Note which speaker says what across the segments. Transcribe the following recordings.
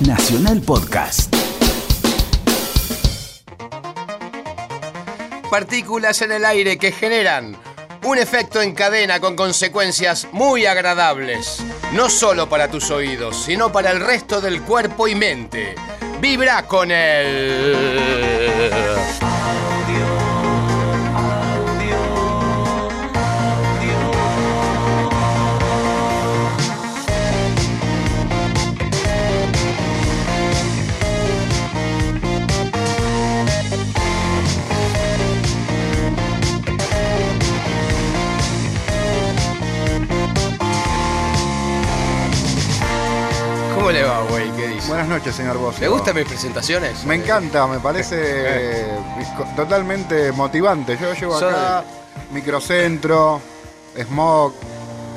Speaker 1: Nacional Podcast.
Speaker 2: Partículas en el aire que generan un efecto en cadena con consecuencias muy agradables, no solo para tus oídos, sino para el resto del cuerpo y mente. Vibra con él. ¿Cómo
Speaker 3: Buenas noches, señor Bosso.
Speaker 2: ¿Le gustan mis presentaciones?
Speaker 3: Me encanta, me parece eh, totalmente motivante. Yo llego
Speaker 2: Soy-
Speaker 3: acá, microcentro, smog,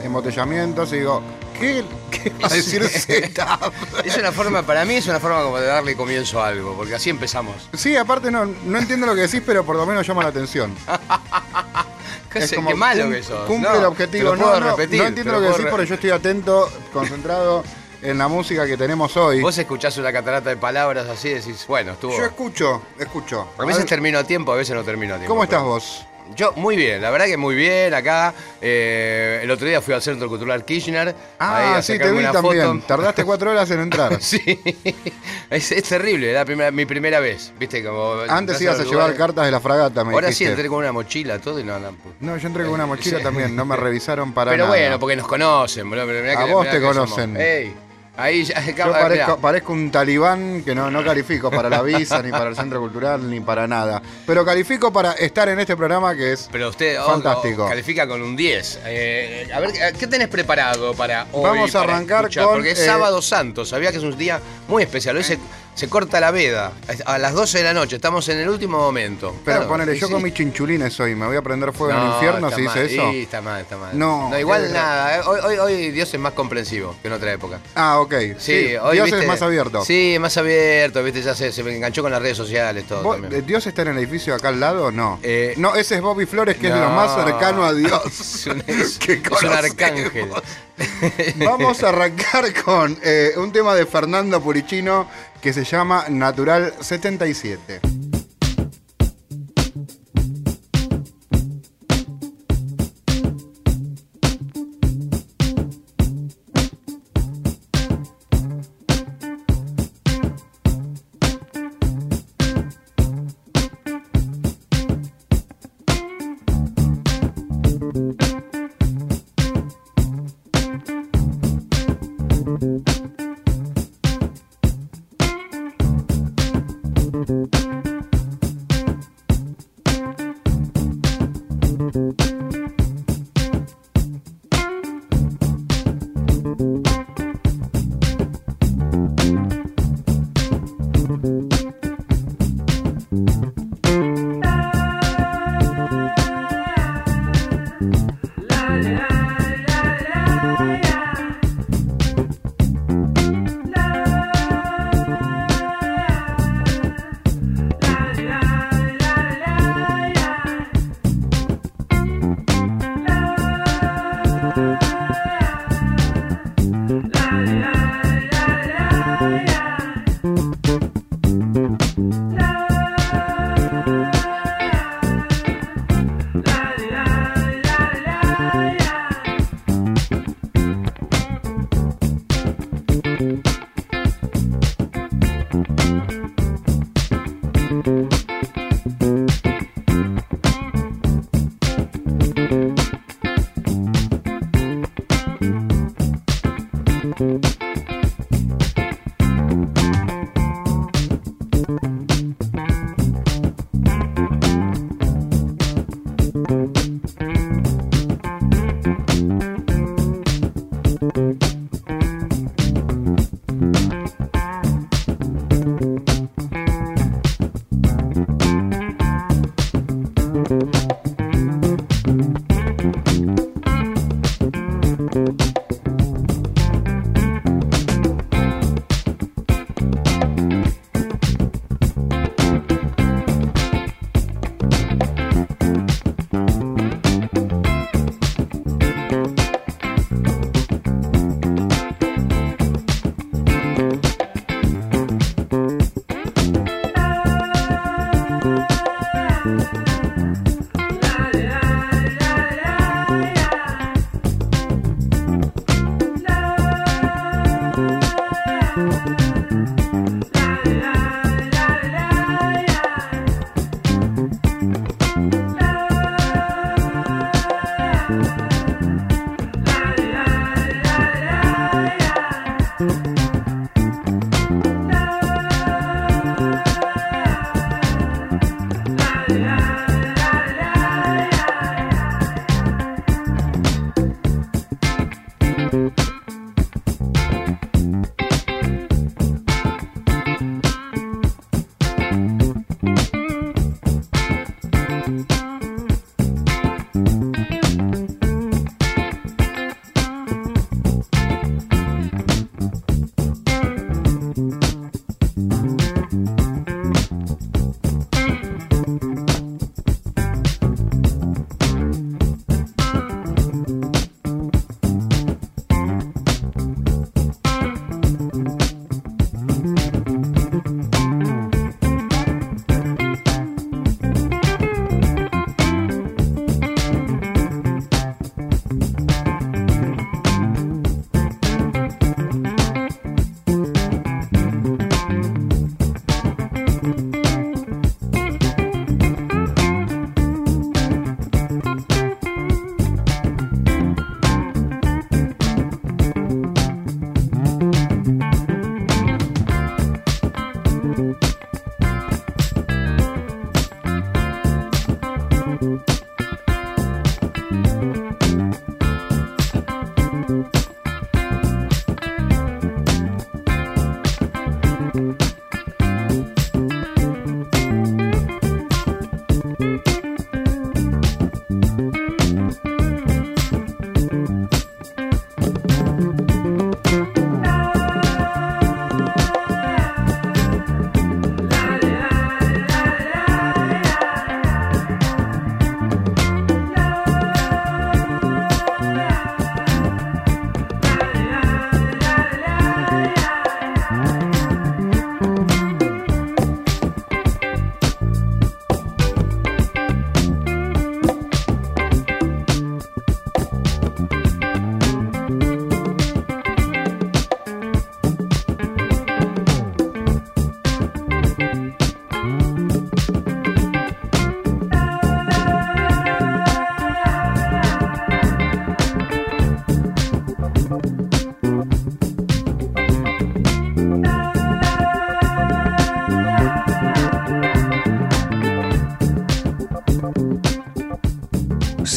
Speaker 3: embotellamientos y digo, ¿qué, qué va a decir Z?
Speaker 2: Es una forma, para mí es una forma como de darle comienzo a algo, porque así empezamos.
Speaker 3: Sí, aparte no, no entiendo lo que decís, pero por lo menos llama la atención.
Speaker 2: ¿Qué,
Speaker 3: Es
Speaker 2: sé,
Speaker 3: como
Speaker 2: qué malo
Speaker 3: cum-
Speaker 2: que sos.
Speaker 3: Cumple
Speaker 2: No,
Speaker 3: el objetivo.
Speaker 2: Te lo puedo
Speaker 3: no, no,
Speaker 2: repetir.
Speaker 3: no
Speaker 2: te
Speaker 3: entiendo
Speaker 2: lo
Speaker 3: lo que
Speaker 2: puedo
Speaker 3: decís,
Speaker 2: re-
Speaker 3: porque yo estoy atento, concentrado en la música que tenemos hoy.
Speaker 2: Vos escuchás una catarata de palabras así decís, bueno, estuvo.
Speaker 3: Yo escucho, escucho.
Speaker 2: A veces termino a tiempo, a veces no termino a tiempo.
Speaker 3: ¿Cómo estás
Speaker 2: pero-
Speaker 3: vos?
Speaker 2: Yo, muy bien, la verdad que muy bien acá. eh, el otro día fui al Centro Cultural Kirchner. ahí
Speaker 3: Ah,
Speaker 2: a
Speaker 3: sí, te vi también.
Speaker 2: foto.
Speaker 3: Tardaste cuatro horas en entrar.
Speaker 2: Sí, es, es terrible, era primera- mi primera vez, viste, como...
Speaker 3: Antes ibas a llevar cartas de la fragata, me
Speaker 2: Ahora sí entré con una mochila, todo y no... no,
Speaker 3: No, yo entré con una mochila
Speaker 2: Sí.
Speaker 3: también, no me revisaron para
Speaker 2: Pero
Speaker 3: nada.
Speaker 2: bueno, porque nos conocen, pero mirá
Speaker 3: A
Speaker 2: que-
Speaker 3: vos
Speaker 2: mirá
Speaker 3: te
Speaker 2: que
Speaker 3: conocen.
Speaker 2: Ey, ahí ya...
Speaker 3: Yo parezco, parezco un talibán que no, no califico para la visa, ni para el centro cultural, ni para nada. Pero califico para estar en este programa que es
Speaker 2: Pero usted oh,
Speaker 3: Fantástico.
Speaker 2: oh, califica con un 10. Eh, a ver, ¿qué tenés preparado para hoy?
Speaker 3: Vamos a arrancar
Speaker 2: escuchar?
Speaker 3: con,
Speaker 2: Porque es
Speaker 3: eh,
Speaker 2: sábado santo, sabía que es un día muy especial. Hoy se, se corta la veda. A las 12 de la noche, estamos en el último momento.
Speaker 3: Pero
Speaker 2: Claro,
Speaker 3: ponele, yo
Speaker 2: sí.
Speaker 3: con mis chinchulines hoy, me voy a prender fuego en el
Speaker 2: No,
Speaker 3: infierno si dice eso.
Speaker 2: Sí, está mal, está mal.
Speaker 3: No,
Speaker 2: No, igual
Speaker 3: qué-
Speaker 2: nada. eh, Hoy, hoy, hoy Dios es más comprensivo que en otra época.
Speaker 3: Ah, ok. Sí,
Speaker 2: Sí, hoy
Speaker 3: Dios
Speaker 2: viste-
Speaker 3: es más abierto.
Speaker 2: Sí, más abierto, viste, ya se, se me enganchó con las redes sociales todo
Speaker 3: ¿Vos-
Speaker 2: también.
Speaker 3: eh, ¿Dios está en el edificio acá al lado? No.
Speaker 2: Eh,
Speaker 3: no, ese es Bobby Flores, que es
Speaker 2: No.
Speaker 3: lo más cercano a Dios.
Speaker 2: Es un, es-
Speaker 3: que
Speaker 2: es un arcángel.
Speaker 3: Vamos a arrancar con eh, un tema de Fernando Purichino que se llama Natural 77.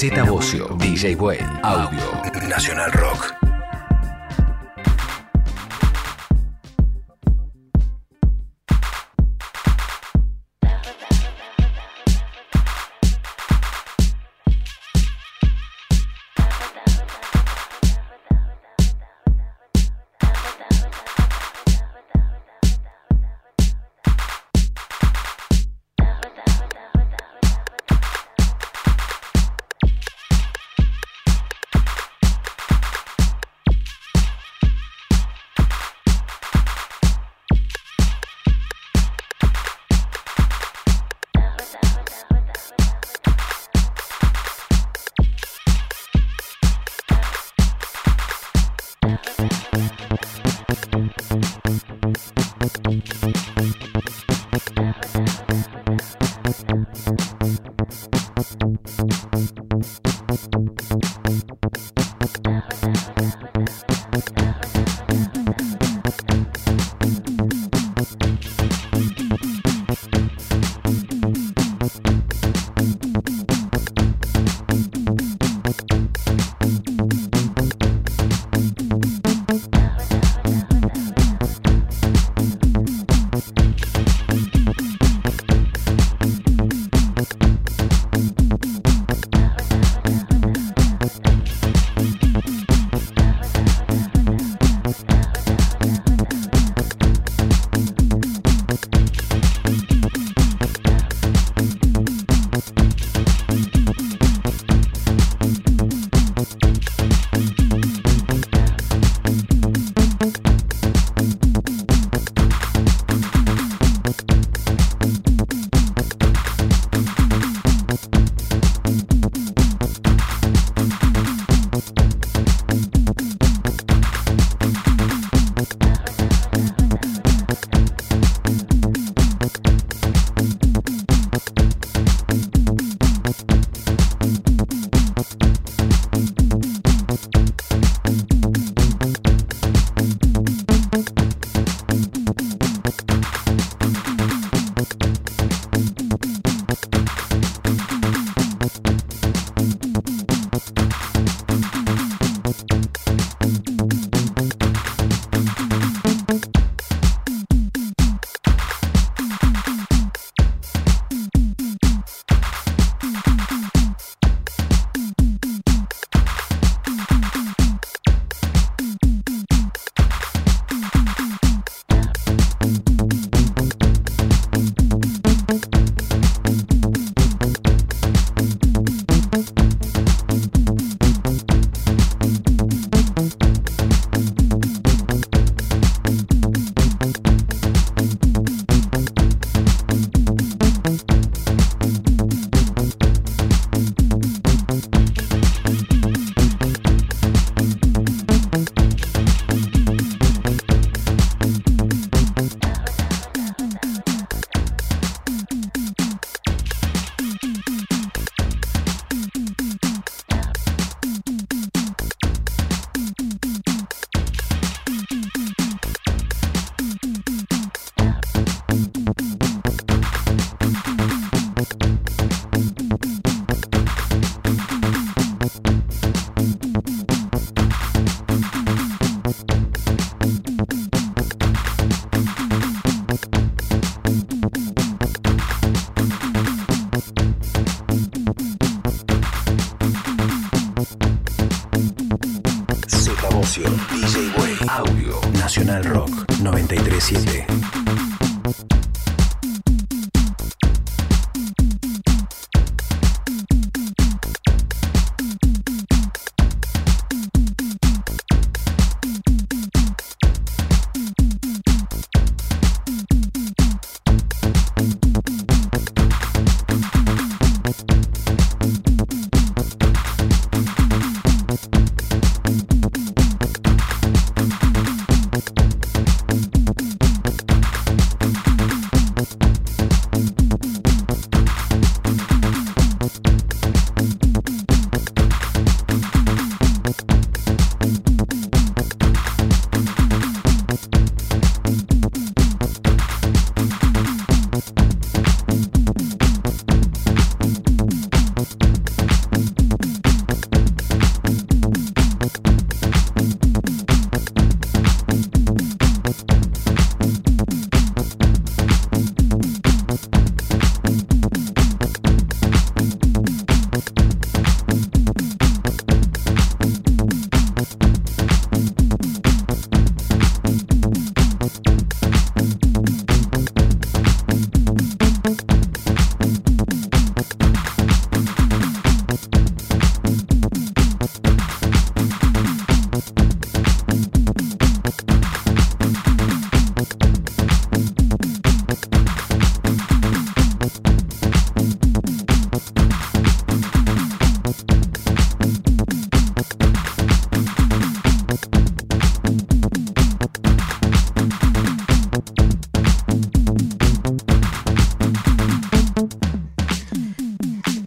Speaker 1: Z Bocio, DJ Way, Audio, Nacional Rock.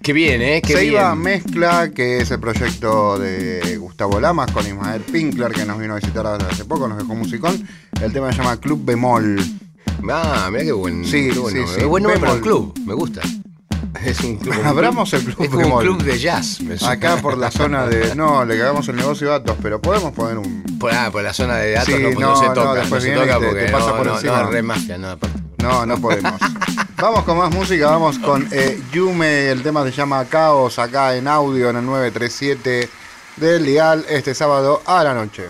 Speaker 2: Que viene, ¿eh? Que
Speaker 3: Se iba
Speaker 2: bien.
Speaker 3: Mezcla, que es el proyecto de Gustavo Lamas con Ismael Pinkler, que nos vino a visitar hace poco, nos dejó musicón. El tema se llama Club Bemol.
Speaker 2: Ah, mira qué buen,
Speaker 3: Sí,
Speaker 2: qué bueno.
Speaker 3: sí, sí.
Speaker 2: Es buen nombre para un club, me gusta. Es un club.
Speaker 3: Abramos el club
Speaker 2: Es como un club de jazz. me suena.
Speaker 3: Acá por la zona de. No, le cagamos el negocio a datos, pero podemos poner un.
Speaker 2: Por, ah, por la zona de datos
Speaker 3: Sí,
Speaker 2: no,
Speaker 3: no,
Speaker 2: no se toca, no,
Speaker 3: después
Speaker 2: se toca
Speaker 3: y te-
Speaker 2: porque
Speaker 3: te pasa por encima.
Speaker 2: no, no, aparte.
Speaker 3: No, no podemos. vamos con más música, vamos con eh, Yume, el tema se llama Caos, acá en audio en el 937 del Dial, este sábado a la noche.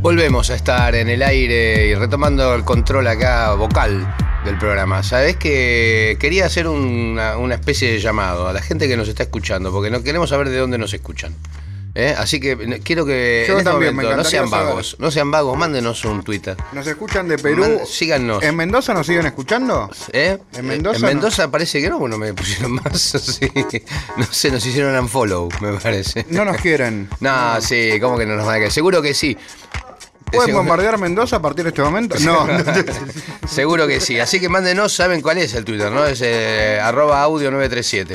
Speaker 2: Volvemos a estar en el aire y retomando el control acá vocal del programa. Sabés que quería hacer una, una especie de llamado a la gente que nos está escuchando, porque no queremos saber de dónde nos escuchan. ¿eh? Así que eh, quiero que
Speaker 3: Yo
Speaker 2: en este
Speaker 3: también, me
Speaker 2: momento no sean vagos, no sean vagos, mándenos un Twitter.
Speaker 3: Nos escuchan de Perú.
Speaker 2: Man- síganos.
Speaker 3: ¿En Mendoza nos siguen escuchando?
Speaker 2: ¿Eh?
Speaker 3: ¿En Mendoza
Speaker 2: En Mendoza parece que no, bueno, me pusieron más. sí. No sé, nos hicieron unfollow, me parece.
Speaker 3: No nos quieren.
Speaker 2: No, sí, ¿cómo que no nos van a querer? Seguro que sí.
Speaker 3: ¿Pueden
Speaker 2: Seguro-
Speaker 3: bombardear Mendoza a partir de este momento? No.
Speaker 2: Seguro que sí. Así que mándenos, saben cuál es el Twitter, ¿no? Es eh, arroba audio 937.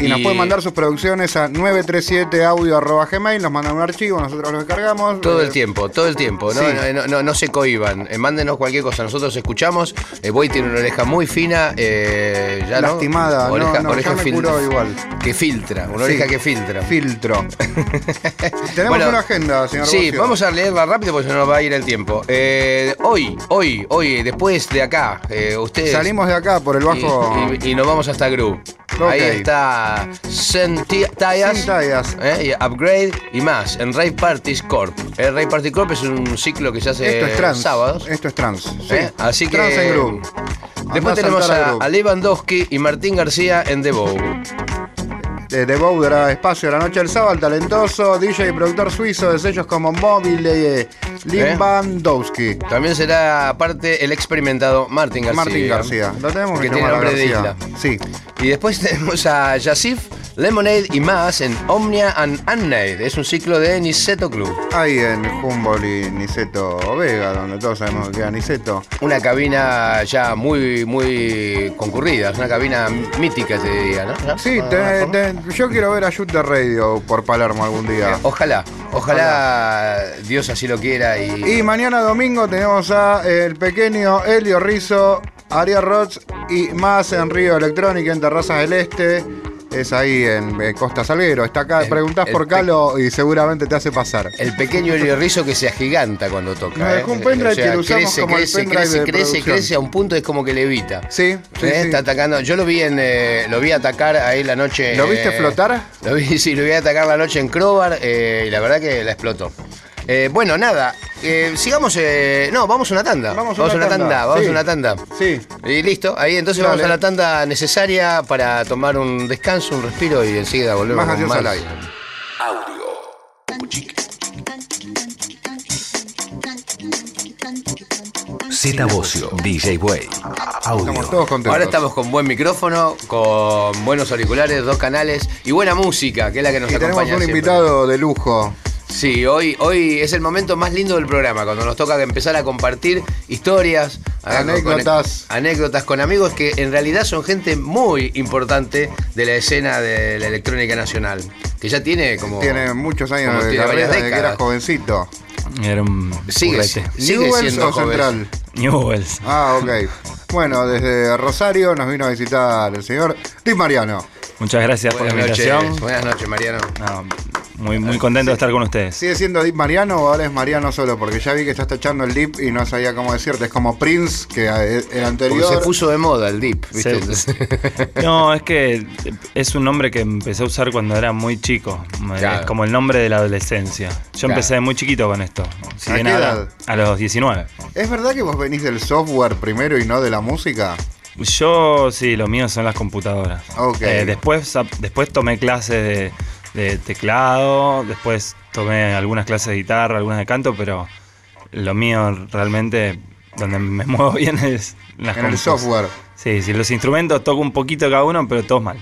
Speaker 3: Y nos pueden mandar sus producciones a 937audio.gmail, nos mandan un archivo, nosotros lo descargamos.
Speaker 2: Todo el
Speaker 3: Eh,
Speaker 2: tiempo, todo el tiempo. No,
Speaker 3: Sí.
Speaker 2: no, no, no se cohiban. Eh, mándenos cualquier cosa. Nosotros escuchamos. Eh, Boy tiene una oreja muy fina. eh, ya no.
Speaker 3: Lastimada, no,
Speaker 2: Oreja,
Speaker 3: no,
Speaker 2: oreja
Speaker 3: me igual.
Speaker 2: Que filtra. Una
Speaker 3: Sí.
Speaker 2: oreja que filtra.
Speaker 3: Filtro. Tenemos
Speaker 2: Bueno,
Speaker 3: una agenda, señor
Speaker 2: Sí,
Speaker 3: Bocio.
Speaker 2: vamos a leerla rápido porque se nos va a ir el tiempo. Eh, hoy, hoy, hoy, después de acá, eh, ustedes.
Speaker 3: Salimos de acá por el bajo.
Speaker 2: Y, y- y nos vamos hasta.
Speaker 3: Ok.
Speaker 2: Ahí está
Speaker 3: tallas.
Speaker 2: y Upgrade y más en Rave Parties Corp. El Rave Party Corp es un ciclo que se hace
Speaker 3: Esto es trans.
Speaker 2: sábados.
Speaker 3: Esto es trans. Sí.
Speaker 2: ¿eh? Así que.
Speaker 3: Trans en Group.
Speaker 2: Después
Speaker 3: Andá
Speaker 2: tenemos a, a Lewandowski y Martín García en The Bow.
Speaker 3: De The Bow dará espacio a la noche del sábado, el talentoso DJ y productor suizo de sellos como Móvil de
Speaker 2: ¿Eh?
Speaker 3: Limbandowski.
Speaker 2: También será aparte el experimentado Martín García.
Speaker 3: Martín García. Lo tenemos
Speaker 2: Que tiene nombre de isla.
Speaker 3: Sí.
Speaker 2: Y después tenemos a Yasif, Lemonade y más en Omnia and Unnade. Es un ciclo de Niceto Club.
Speaker 3: Ahí en Humboldt y Niceto Vega, donde todos sabemos que queda Niceto.
Speaker 2: Una cabina ya muy, muy concurrida. Es una cabina mítica, te diría, ¿no?
Speaker 3: Sí,
Speaker 2: ¿No?
Speaker 3: te- te- yo quiero ver a Shooter Radio por Palermo algún día.
Speaker 2: Ojalá, ojalá Dios así lo quiera y...
Speaker 3: Y mañana domingo tenemos a el pequeño Elio Rizzo, Ariel Roth y más en Río Electrónica en Terrazas del Este. Es ahí en, eh, Costa Salguero. Está acá,
Speaker 2: El-
Speaker 3: preguntás
Speaker 2: el
Speaker 3: por Calo y seguramente te hace pasar.
Speaker 2: El pequeño Rizzo que se agiganta cuando toca.
Speaker 3: Nos
Speaker 2: ¿eh?
Speaker 3: dejó un pendrive que lo usamos
Speaker 2: crece,
Speaker 3: como
Speaker 2: crece, crece,
Speaker 3: de
Speaker 2: crece, crece a un punto es como que levita.
Speaker 3: Sí, sí,
Speaker 2: ¿Eh?
Speaker 3: sí.
Speaker 2: Está atacando. Yo lo vi en, eh, lo vi atacar ahí la noche.
Speaker 3: ¿Lo viste
Speaker 2: eh,
Speaker 3: flotar?
Speaker 2: Lo vi, sí, lo vi atacar la noche en Crobar eh, y la verdad que la explotó. Eh, bueno, nada, eh, sigamos. eh, no, vamos a una tanda.
Speaker 3: Vamos a una tanda,
Speaker 2: vamos
Speaker 3: sí.
Speaker 2: a una tanda.
Speaker 3: Sí.
Speaker 2: Y listo, ahí entonces
Speaker 3: Dale.
Speaker 2: vamos a la tanda necesaria para tomar un descanso, un respiro y enseguida volvemos
Speaker 3: Más
Speaker 2: con más.
Speaker 3: al aire.
Speaker 1: Audio. Z Bocio, DJ Way. Audio.
Speaker 3: Estamos todos contentos.
Speaker 2: Ahora estamos con buen micrófono, con buenos auriculares, dos canales y buena música, que es la que nos
Speaker 3: Y tenemos
Speaker 2: acompaña.
Speaker 3: un
Speaker 2: siempre.
Speaker 3: invitado de lujo.
Speaker 2: Sí, hoy, hoy es el momento más lindo del programa, cuando nos toca empezar a compartir historias,
Speaker 3: Anécdotas.
Speaker 2: con- anécdotas con amigos que en realidad son gente muy importante de la escena de la electrónica nacional, que ya tiene como...
Speaker 3: Tiene muchos años de carrera desde que era jovencito.
Speaker 4: Era un
Speaker 2: Sigue, sigue
Speaker 3: ¿Newells
Speaker 2: siendo
Speaker 3: o
Speaker 2: joven.
Speaker 3: Central?
Speaker 4: Newells.
Speaker 3: Ah, ok. Bueno, desde Rosario nos vino a visitar el señor Tim Mariano.
Speaker 4: Muchas gracias por la
Speaker 2: noches,
Speaker 4: invitación.
Speaker 2: buenas noches, Mariano.
Speaker 4: No, muy, muy contento de estar con ustedes.
Speaker 3: ¿Sigue siendo Deep Mariano o ahora es Mariano solo? Porque ya vi que estás tachando el Deep y no sabía cómo decirte. Es como Prince, que el
Speaker 2: Porque
Speaker 3: anterior.
Speaker 2: se puso de moda el dip, ¿viste?
Speaker 4: No, es que es un nombre que empecé a usar cuando era muy chico.
Speaker 2: Claro.
Speaker 4: Es como el nombre de la adolescencia. Yo
Speaker 2: Claro.
Speaker 4: empecé de muy chiquito con esto. Si
Speaker 3: ¿A qué edad?
Speaker 4: a los 19.
Speaker 3: ¿Es verdad que vos venís del software primero y no de la música?
Speaker 4: Yo, sí, lo mío son las computadoras.
Speaker 3: Ok.
Speaker 4: Eh, después, después tomé clases de, de teclado, después tomé algunas clases de guitarra, algunas de canto, pero lo mío realmente, donde me muevo bien es en las
Speaker 3: En el software.
Speaker 4: Sí, sí, los instrumentos toco un poquito cada uno, pero todos mal.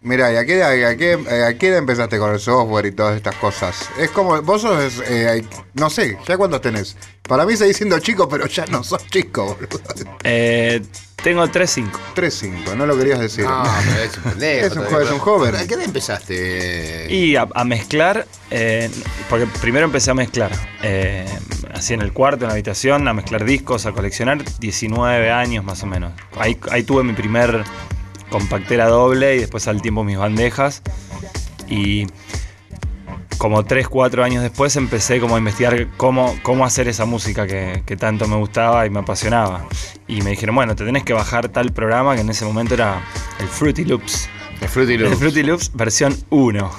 Speaker 3: Mira, ¿y a qué, edad- a, qué, a qué edad empezaste con el software y todas estas cosas? Es como, vos sos, eh, no sé, ¿ya cuántos tenés? Para mí seguís siendo chico, pero ya no sos chico, boludo.
Speaker 4: Eh, tengo 3-5.
Speaker 3: 3-5, no lo querías decir.
Speaker 2: No, pero es un pendejo.
Speaker 3: Es un joven, es un joven.
Speaker 2: ¿A qué edad empezaste?
Speaker 4: Y a, a mezclar, eh, porque primero empecé a mezclar, eh, así en el cuarto, en la habitación, a mezclar discos, a coleccionar, 19 años más o menos. Ahí, ahí tuve mi primer compactera doble y después al tiempo mis bandejas. Y como 3, 4 años después empecé como a investigar cómo, cómo hacer esa música que, que tanto me gustaba y me apasionaba. Y me dijeron, bueno, te tenés que bajar tal programa que en ese momento era el Fruity Loops.
Speaker 2: El Fruity
Speaker 4: El
Speaker 2: Loops.
Speaker 4: Fruity Loops versión 1.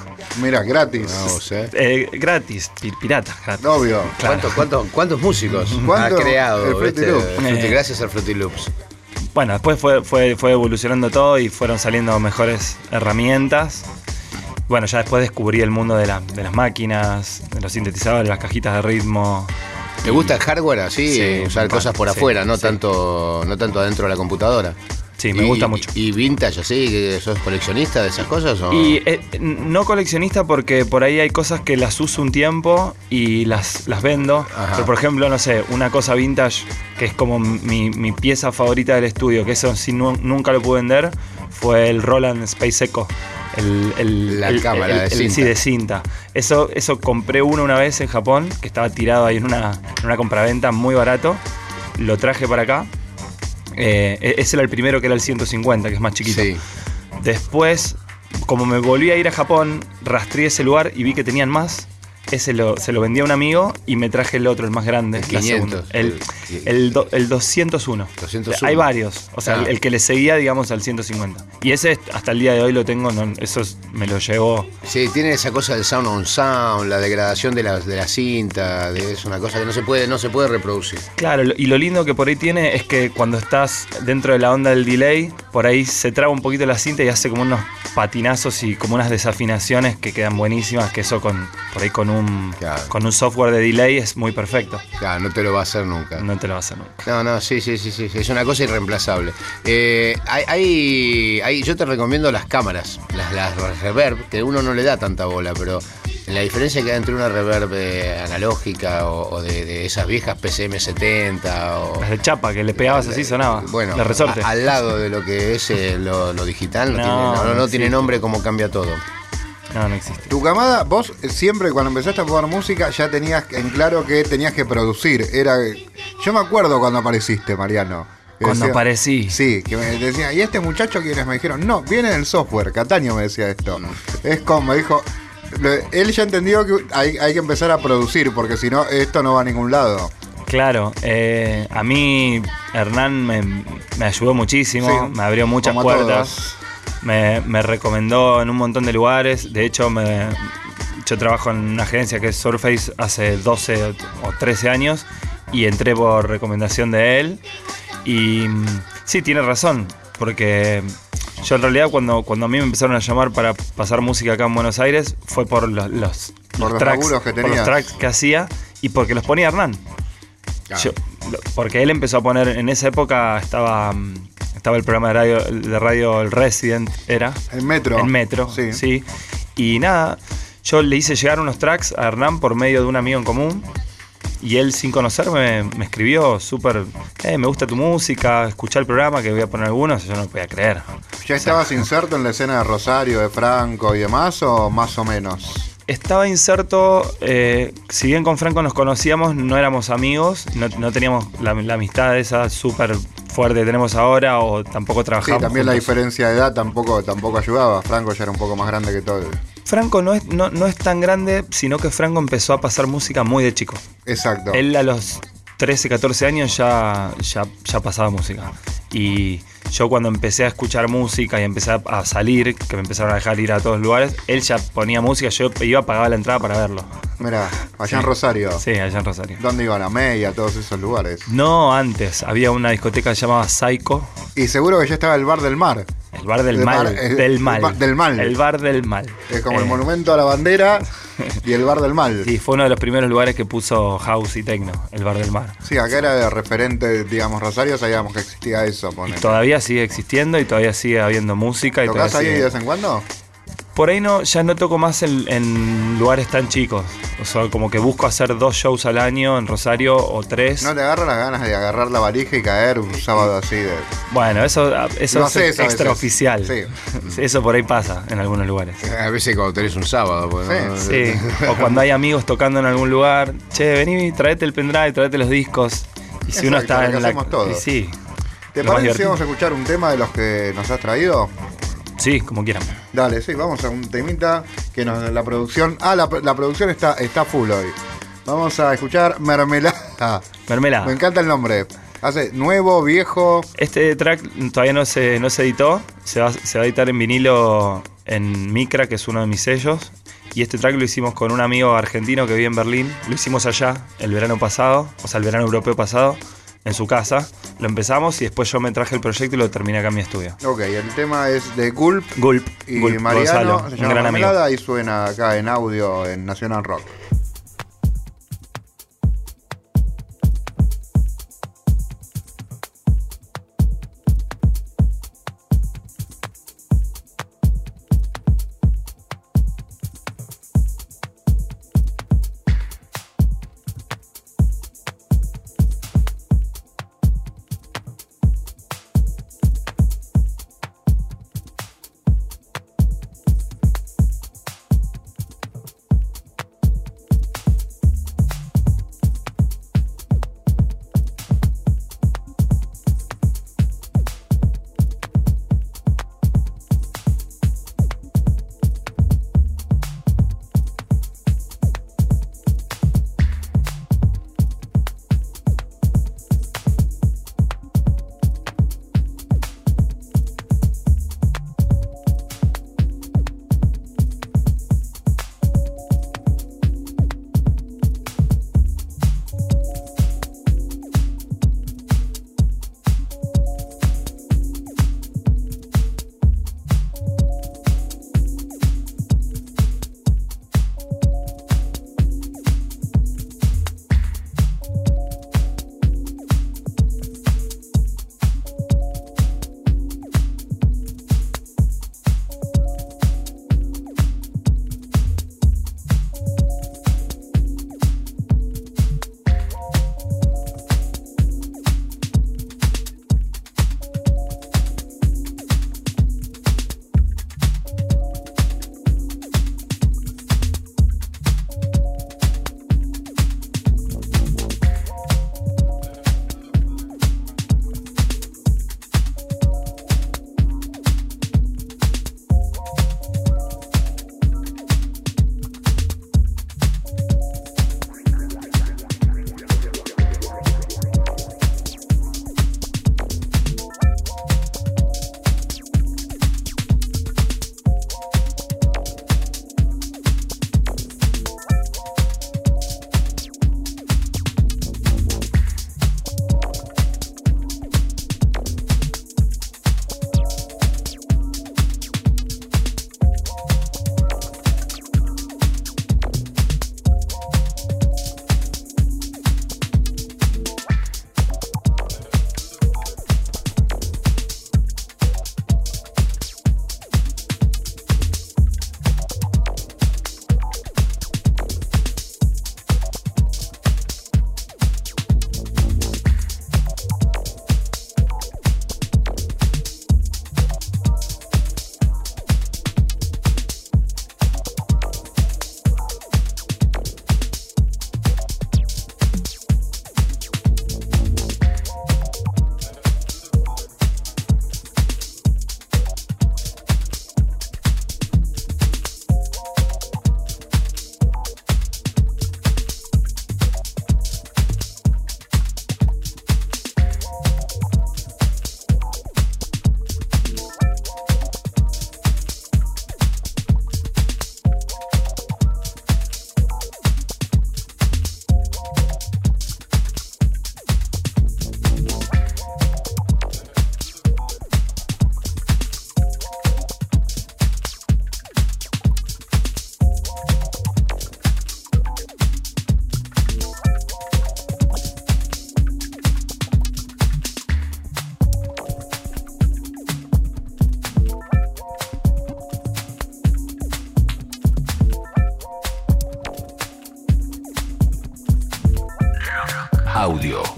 Speaker 3: Mira, gratis.
Speaker 2: Vamos, eh.
Speaker 4: Eh, gratis, pi- pirata, gratis.
Speaker 3: Obvio.
Speaker 4: Claro.
Speaker 2: ¿Cuántos, cuántos, cuántos músicos
Speaker 3: ¿Cuánto?
Speaker 2: ha creado
Speaker 3: El Fruity
Speaker 2: este,
Speaker 3: Loops.
Speaker 2: Fruity-
Speaker 4: Eh.
Speaker 2: gracias al Fruity Loops?
Speaker 4: Bueno, después fue, fue, fue evolucionando todo y fueron saliendo mejores herramientas. Bueno, ya después descubrí el mundo de, la- de las máquinas, de los sintetizadores, las cajitas de ritmo.
Speaker 2: ¿Te gusta el hardware así?
Speaker 4: Sí,
Speaker 2: eh, usar cosas por afuera, no
Speaker 4: sí.
Speaker 2: tanto no tanto adentro de la computadora.
Speaker 4: Sí, me
Speaker 2: Y-
Speaker 4: gusta mucho.
Speaker 2: ¿Y vintage así? ¿Sos coleccionista de esas cosas? O?
Speaker 4: Y eh, no coleccionista porque por ahí hay cosas que las uso un tiempo y las, las vendo.
Speaker 2: Ajá.
Speaker 4: Pero por ejemplo, no sé, una cosa vintage que es como mi, mi pieza favorita del estudio, que eso sí nu- nunca lo pude vender, fue el Roland Space Echo. El, el-
Speaker 2: La
Speaker 4: el-
Speaker 2: cámara
Speaker 4: el-
Speaker 2: de cinta.
Speaker 4: Sí, de cinta. Eso, eso compré uno una vez en Japón, que estaba tirado ahí en una, en una compraventa muy barato. Lo traje para acá. Eh, e- ese era el primero que era el 150, que es más chiquito.
Speaker 2: Sí.
Speaker 4: Después, como me volví a ir a Japón, rastreé ese lugar y vi que tenían más. Ese lo, se lo vendí a un amigo y me traje el otro, el más grande.
Speaker 2: El
Speaker 4: la
Speaker 2: 500,
Speaker 4: segunda. El,
Speaker 2: el-
Speaker 4: do- el 201.
Speaker 2: 201.
Speaker 4: Hay varios. O sea,
Speaker 2: Ah.
Speaker 4: el, el que le seguía, digamos, al 150. Y ese hasta el día de hoy lo tengo. no- eso es- me lo llevó.
Speaker 2: Sí, tiene esa cosa del sound on sound, la degradación de la, de la cinta, de- es una cosa que no se puede, no se puede reproducir.
Speaker 4: Claro, y lo lindo que por ahí tiene es que cuando estás dentro de la onda del delay, por ahí se traba un poquito la cinta y hace como unos patinazos y como unas desafinaciones que quedan buenísimas, que eso con por ahí con un
Speaker 2: Claro.
Speaker 4: con un software de delay es muy perfecto.
Speaker 2: Claro, no te lo va a hacer nunca.
Speaker 4: No te lo vas a hacer nunca.
Speaker 2: No, no, sí, sí, sí, sí, es una cosa irreemplazable. Eh, hay, hay, hay- yo te recomiendo las cámaras, las, las reverb, que uno no le da tanta bola, pero la diferencia que hay entre una reverb eh, analógica o, o de, de esas viejas PCM 70 o...
Speaker 4: Las de chapa que le pegabas así sonaba.
Speaker 2: Bueno,
Speaker 4: resorte.
Speaker 2: a- al lado de lo que es eh, lo, lo digital, no,
Speaker 4: No,
Speaker 2: tiene, no, tiene nombre como cambia todo.
Speaker 4: No, no existe.
Speaker 3: Tu camada, vos siempre cuando empezaste a jugar música ya tenías en claro que tenías que producir. Era, yo me acuerdo cuando apareciste, Mariano.
Speaker 4: Cuando
Speaker 3: decía-
Speaker 4: aparecí.
Speaker 3: Sí, que me decía, ¿y este muchacho quiénes me dijeron? No, viene del software, Cataño me decía esto. Es como, me dijo, él ya entendió que hay, hay que empezar a producir, porque si no, esto no va a ningún lado.
Speaker 4: Claro, eh, a mí Hernán me, me ayudó muchísimo,
Speaker 3: Sí,
Speaker 4: me abrió muchas puertas,
Speaker 3: todos.
Speaker 4: Me, me recomendó en un montón de lugares, de hecho me, yo trabajo en una agencia que es Surface hace 12 o 13 años y entré por recomendación de él. Y sí, tiene razón, porque yo en realidad cuando, cuando a mí me empezaron a llamar para pasar música acá en Buenos Aires fue por los, los,
Speaker 3: Por los
Speaker 4: tracks,
Speaker 3: que
Speaker 4: por los tracks que hacía y porque los ponía Hernán. Yo- porque él empezó a poner, en esa época estaba, mm, estaba el programa de radio, de radio El Resident, era.
Speaker 3: En Metro.
Speaker 4: En Metro,
Speaker 3: Sí.
Speaker 4: sí. Y nada, yo le hice llegar unos tracks a Hernán por medio de un amigo en común. Y él, sin conocerme, me escribió súper, eh, me gusta tu música, escuchá el programa que voy a poner algunos. Yo no lo podía creer.
Speaker 3: ¿Ya estabas inserto en la escena de Rosario, de Franco y demás, o más o menos?
Speaker 4: Estaba inserto, eh, si bien con Franco nos conocíamos, no éramos amigos, no, no teníamos la, la amistad esa súper fuerte que tenemos ahora o tampoco
Speaker 3: Sí,
Speaker 4: trabajamos.
Speaker 3: también la diferencia de edad tampoco, tampoco ayudaba. Franco ya era un poco más grande que todo.
Speaker 4: Franco no es, no, no es tan grande, sino que Franco empezó a pasar música muy de chico.
Speaker 3: Exacto.
Speaker 4: Él a los 13, 14 años ya, ya, ya pasaba música. Y yo cuando empecé a escuchar música y empecé a- salir, que me empezaron a dejar ir a todos lugares, él ya ponía música, yo iba a pagar la entrada para verlo.
Speaker 3: Mira, allá en. Rosario.
Speaker 4: Sí, allá en Rosario.
Speaker 3: ¿Dónde iban? A May, a todos esos lugares.
Speaker 4: No, antes había una discoteca llamada Psycho,
Speaker 3: Y seguro que ya estaba el Bar del Mar.
Speaker 4: El bar del
Speaker 3: Del
Speaker 4: mal,
Speaker 3: eh,
Speaker 4: del
Speaker 3: el
Speaker 4: mal,
Speaker 3: ba- del mal.
Speaker 4: el bar del mal.
Speaker 3: Es como el
Speaker 4: Eh,
Speaker 3: monumento a la bandera y el Bar del Mal.
Speaker 4: Sí, fue uno de los primeros lugares que puso house y techno, el bar del mar.
Speaker 3: Sí, acá era de referente, digamos, Rosario, sabíamos que existía eso.
Speaker 4: Y todavía sigue existiendo y todavía sigue habiendo música. Y
Speaker 3: ¿Tocás
Speaker 4: todavía
Speaker 3: ahí
Speaker 4: sigue-
Speaker 3: de vez en cuando?
Speaker 4: Por ahí no, ya no toco más en, en lugares tan chicos. O sea, como que busco hacer dos shows al año en Rosario o tres.
Speaker 3: ¿No te agarran las ganas de agarrar la valija y caer un sábado así de...
Speaker 4: Bueno, eso, eso
Speaker 3: Lo
Speaker 4: es extraoficial.
Speaker 3: Sí.
Speaker 4: Eso por ahí pasa en algunos lugares.
Speaker 2: A veces cuando tenés un sábado, pues, ¿no?
Speaker 4: Sí, o cuando hay amigos tocando en algún lugar, che, vení, traete el pendrive, traete los discos. Y si uno está en la.
Speaker 3: hacemos todos.
Speaker 4: y Sí.
Speaker 3: ¿Te parece si vamos a escuchar un tema de los que nos has traído?
Speaker 4: Sí, como quieran.
Speaker 3: Dale, sí, vamos a un temita que nos, la producción... Ah, la, la producción está, está full hoy. Vamos a escuchar Mermelada.
Speaker 4: Mermelada.
Speaker 3: Me encanta el nombre. Hace nuevo, viejo.
Speaker 4: Este track todavía no se, no se editó, se va, se va a editar en vinilo en Micra, que es uno de mis sellos. Y este track lo hicimos con un amigo argentino que vive en Berlín. Lo hicimos allá el verano pasado, o sea, el verano europeo pasado, en su casa. Lo empezamos y después yo me traje el proyecto y lo terminé acá en mi estudio.
Speaker 3: Ok, el tema es de Gulp
Speaker 4: Gulp,
Speaker 3: y
Speaker 4: Gulp
Speaker 3: Mariano.
Speaker 4: Gonzalo,
Speaker 3: se
Speaker 4: un
Speaker 3: llama
Speaker 4: gran amigo.
Speaker 3: Y suena acá en audio en Nacional Rock.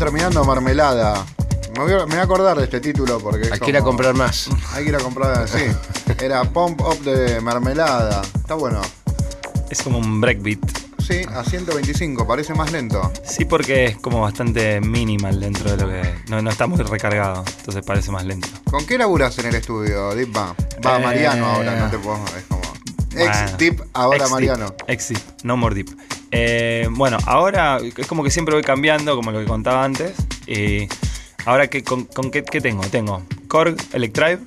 Speaker 3: Terminando mermelada. Me voy, a, me voy a acordar de este título porque.
Speaker 2: Hay que ir a comprar más.
Speaker 3: Hay que ir a comprar, sí. Era Pump Up de mermelada. Está bueno.
Speaker 4: Es como un breakbeat.
Speaker 3: Sí, a 125, parece más lento.
Speaker 4: Sí, porque es como bastante minimal dentro de lo que. No, no está muy recargado, entonces parece más lento.
Speaker 3: ¿Con qué laburas en el estudio, Deep? Va, va
Speaker 4: Eh,
Speaker 3: Mariano ahora, no te puedo. Es como. Ex
Speaker 4: Bueno,
Speaker 3: Deep, ahora Mariano.
Speaker 4: Ex-Deep, no more deep. Eh, bueno, ahora es como que siempre voy cambiando, como lo que contaba antes. Y ahora, que, con, con qué, qué tengo? Tengo Korg Electrive,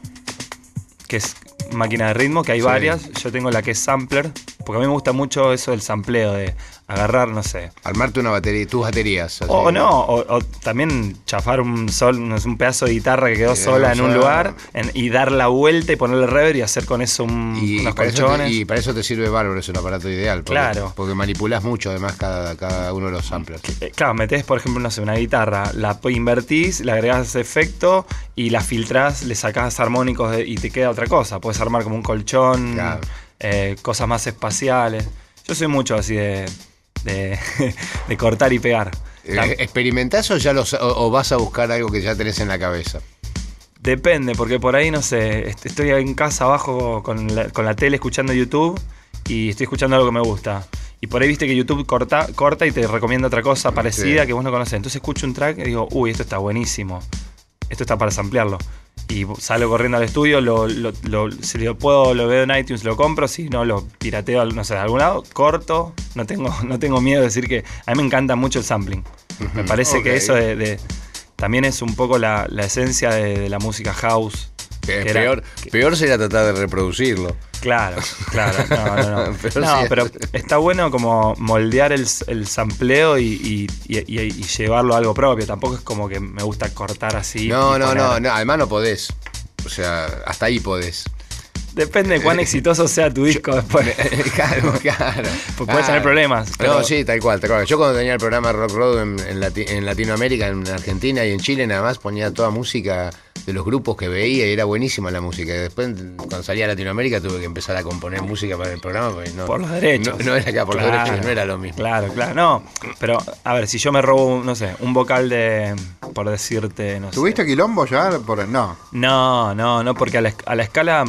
Speaker 4: que es máquina de ritmo, que hay
Speaker 2: Sí.
Speaker 4: varias. Yo tengo la que es sampler, porque a mí me gusta mucho eso del sampleo, de agarrar, no sé,
Speaker 2: Armarte una batería, tus baterías. así.
Speaker 4: o no, o, o también chafar un sol, un pedazo de guitarra que quedó
Speaker 2: Sí,
Speaker 4: sola en un lugar en- y dar la vuelta y ponerle reverb y hacer con eso un-
Speaker 2: Y,
Speaker 4: unos
Speaker 2: te,
Speaker 4: colchones.
Speaker 2: y para eso te sirve bárbaro, es un aparato ideal. Porque,
Speaker 4: Claro.
Speaker 2: Porque manipulas mucho además cada, cada uno de los samplers.
Speaker 4: Eh, Claro, metés, por ejemplo, no sé, una guitarra, la invertís, le agregás efecto y la filtrás, le sacás armónicos de- y te queda otra cosa. Puedes armar como un colchón,
Speaker 2: Claro.
Speaker 4: eh, cosas más espaciales. Yo soy mucho así de, de, de cortar y pegar.
Speaker 2: Eh, ¿Experimentás o, ya los, o, o vas a buscar algo que ya tenés en la cabeza?
Speaker 4: Depende, porque por ahí, no sé, est- estoy en casa abajo con la, con la tele escuchando YouTube y estoy escuchando algo que me gusta. Y por ahí viste que YouTube corta, corta y te recomienda otra cosa parecida
Speaker 2: Sí.
Speaker 4: que vos no conocés. Entonces escucho un track y digo, uy, esto está buenísimo. Esto está para samplearlo. Y salgo corriendo al estudio, lo, lo- lo- si lo puedo, lo veo en iTunes, lo compro, si no, lo pirateo, no sé, de algún lado, corto. No tengo, no tengo miedo de decir que a mí me encanta mucho el sampling. Me parece que eso de, de- también es un poco la, la esencia de, de la música house.
Speaker 2: Que
Speaker 4: que era-
Speaker 2: peor, sería tratar de reproducirlo.
Speaker 4: Claro, claro. No, no, no.
Speaker 2: Pero
Speaker 4: No, pero está bueno como moldear el, el sampleo y, y- y- y- y llevarlo a algo propio. Tampoco es como que me gusta cortar así.
Speaker 2: No, no, no, además no podés. O sea, hasta ahí podés.
Speaker 4: Depende de cuán exitoso sea tu disco después.
Speaker 2: claro, claro.
Speaker 4: Pues puedes tener
Speaker 2: Ah,
Speaker 4: problemas, pero-
Speaker 2: No, sí, tal cual, tal cual. Yo cuando tenía el programa Rock Road en Latinoamérica, en Argentina y en Chile, nada más ponía toda música de los grupos que veía y era buenísima la música. Y después, cuando salía a Latinoamérica, tuve que empezar a componer música para el programa. porque no,
Speaker 4: Por los derechos.
Speaker 2: No, no era acá, por
Speaker 4: Claro,
Speaker 2: los derechos, no era lo mismo.
Speaker 4: Claro, claro. No, pero a ver, si yo me robo, no sé, un vocal de. Por decirte, no sé.
Speaker 3: ¿Tuviste quilombo ya? Por, no.
Speaker 4: No, no, no, porque a la, esc- a la escala.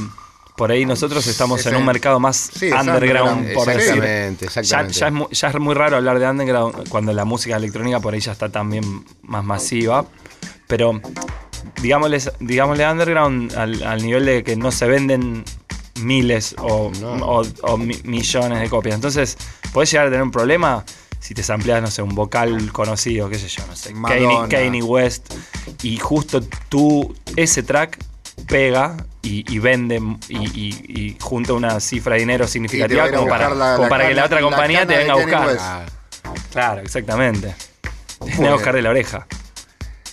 Speaker 4: Por ahí nosotros estamos
Speaker 3: Es
Speaker 4: en un mercado más
Speaker 3: Sí,
Speaker 4: underground, por decir.
Speaker 2: Exactamente,
Speaker 4: Ya,
Speaker 2: exactamente.
Speaker 4: ya es muy, ya es muy raro hablar de underground cuando la música electrónica por ahí ya está también más masiva. Pero digámosle, digámosle underground al, al nivel de que no se venden miles o,
Speaker 2: No.
Speaker 4: o- o mi- millones de copias. Entonces, podés llegar a tener un problema si te sampleas, no sé, un vocal conocido, qué sé yo, no sé, Kanye,
Speaker 3: Madonna.
Speaker 4: Kanye West, y justo tú, ese track pega y, y vende y, y- y junta una cifra de dinero significativa como para,
Speaker 3: buscar la-
Speaker 4: como
Speaker 3: la
Speaker 4: para que la otra compañía te venga a buscar.
Speaker 2: Ah,
Speaker 4: Claro, exactamente. Te venga a buscar de la oreja.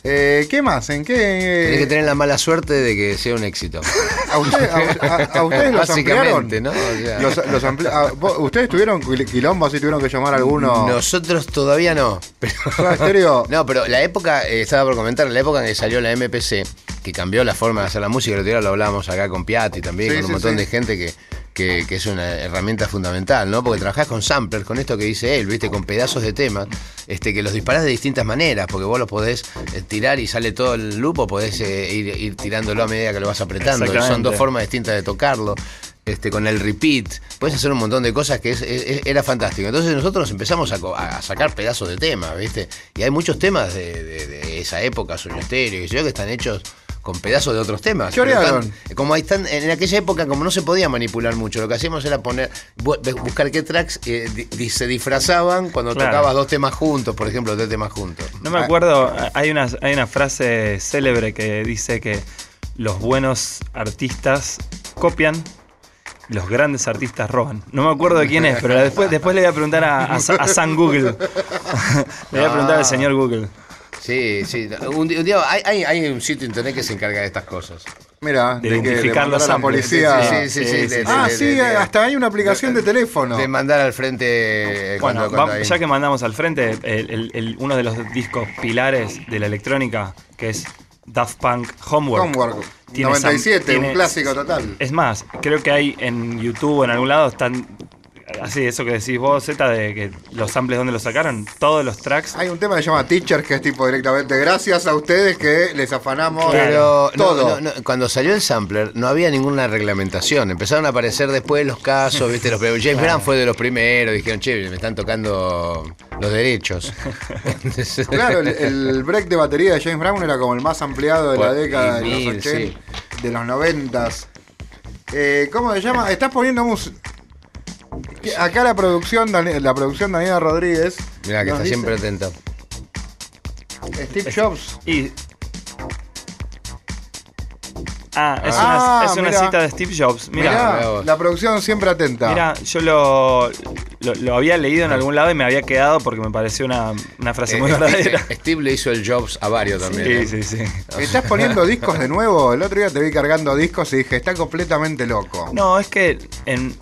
Speaker 3: Eh, ¿Qué más? ¿En
Speaker 2: tenés que
Speaker 3: qué?
Speaker 2: tener la mala suerte de que sea un éxito.
Speaker 3: ¿A, usted- a- a- a ustedes los ampliaron?
Speaker 2: ¿no? O sea-
Speaker 3: Los- los ampli- a- vos- ¿Ustedes tuvieron quil- quilombo así tuvieron que llamar a alguno?
Speaker 2: Nosotros todavía no. Pero, no, pero la época, eh, estaba por comentar, la época en que salió la MPC, que cambió la forma de hacer la música, día lo hablábamos acá con Piatti también,
Speaker 3: Sí,
Speaker 2: con un
Speaker 3: sí,
Speaker 2: montón
Speaker 3: sí.
Speaker 2: de gente que, que, que es una herramienta fundamental, ¿no? Porque trabajás con samplers, con esto que dice él, ¿viste? Con pedazos de temas, este, que los disparás de distintas maneras, porque vos los podés eh, tirar y sale todo el loop, o podés eh, ir, ir tirándolo a medida que lo vas apretando. Son dos formas distintas de tocarlo. Este, con el repeat, puedes hacer un montón de cosas que es- era fantástico. Entonces nosotros nos empezamos a, a sacar pedazos de temas, ¿viste? Y hay muchos temas de, de- de esa época, Sueño Estéreo, que están hechos con pedazos de otros temas. Están- como ahí están, en aquella época, como no se podía manipular mucho, lo que hacíamos era poner, bu- buscar qué tracks eh, di- se disfrazaban cuando
Speaker 4: Claro.
Speaker 2: tocabas dos temas juntos, por ejemplo, tres temas juntos.
Speaker 4: No me acuerdo, hay una, hay una frase célebre que dice que los buenos artistas copian, los grandes artistas roban. No me acuerdo de quién es, pero después, después le voy a preguntar a, a, a San Google. le voy a preguntar al señor Google.
Speaker 2: Sí, sí. Un, día hay, hay, hay un sitio internet que se encarga de estas cosas.
Speaker 3: Mira,
Speaker 4: De
Speaker 3: de, que, a la policía.
Speaker 2: Sí, sí, sí,
Speaker 4: sí,
Speaker 2: de-
Speaker 4: sí.
Speaker 3: Ah, sí, hasta hay una aplicación de teléfono.
Speaker 2: De mandar al frente eh,
Speaker 4: Bueno,
Speaker 2: cuando,
Speaker 4: va- ya que mandamos al frente, el- el- el- uno de los discos pilares de la electrónica, que es Daft Punk Homework.
Speaker 3: Homework.
Speaker 4: tiene
Speaker 3: 97,
Speaker 4: sam-
Speaker 3: un
Speaker 4: tiene-
Speaker 3: clásico total.
Speaker 4: Es más, creo que hay en YouTube o en algún lado están así, eso que decís vos, Z, de que los samples donde los sacaron, todos los tracks.
Speaker 3: Hay un tema que se llama Teacher, que es tipo directamente gracias a ustedes que les afanamos
Speaker 2: Pero
Speaker 3: todo.
Speaker 2: no, no, cuando salió el sampler no había ninguna reglamentación. Empezaron a aparecer después los casos, ¿viste? Los, primeros. James Brown fue de los primeros. Dijeron, che, me están tocando los derechos.
Speaker 3: Claro, el, el break de batería de James Brown era como el más ampliado de la década de los
Speaker 2: mil,
Speaker 3: 80, de los 90. Eh, ¿Cómo se llama? Estás poniendo música. Acá la producción, la producción Daniela Rodríguez.
Speaker 2: Mira, que está
Speaker 3: dice-
Speaker 2: siempre atenta.
Speaker 3: Steve Jobs.
Speaker 4: Y. Ah, es,
Speaker 3: Ah,
Speaker 4: una, es una
Speaker 3: mirá.
Speaker 4: cita de Steve Jobs. Mira,
Speaker 3: la producción siempre atenta.
Speaker 4: Mira, yo lo, lo, lo había leído en algún lado y me había quedado porque me pareció una, una frase muy
Speaker 2: Eh,
Speaker 4: verdadera.
Speaker 2: Steve, Steve le hizo el Jobs a varios también.
Speaker 4: Sí,
Speaker 2: ¿eh?
Speaker 4: sí, sí.
Speaker 3: ¿Estás poniendo discos de nuevo? El otro día te vi cargando discos y dije, está completamente loco.
Speaker 4: No, es que en,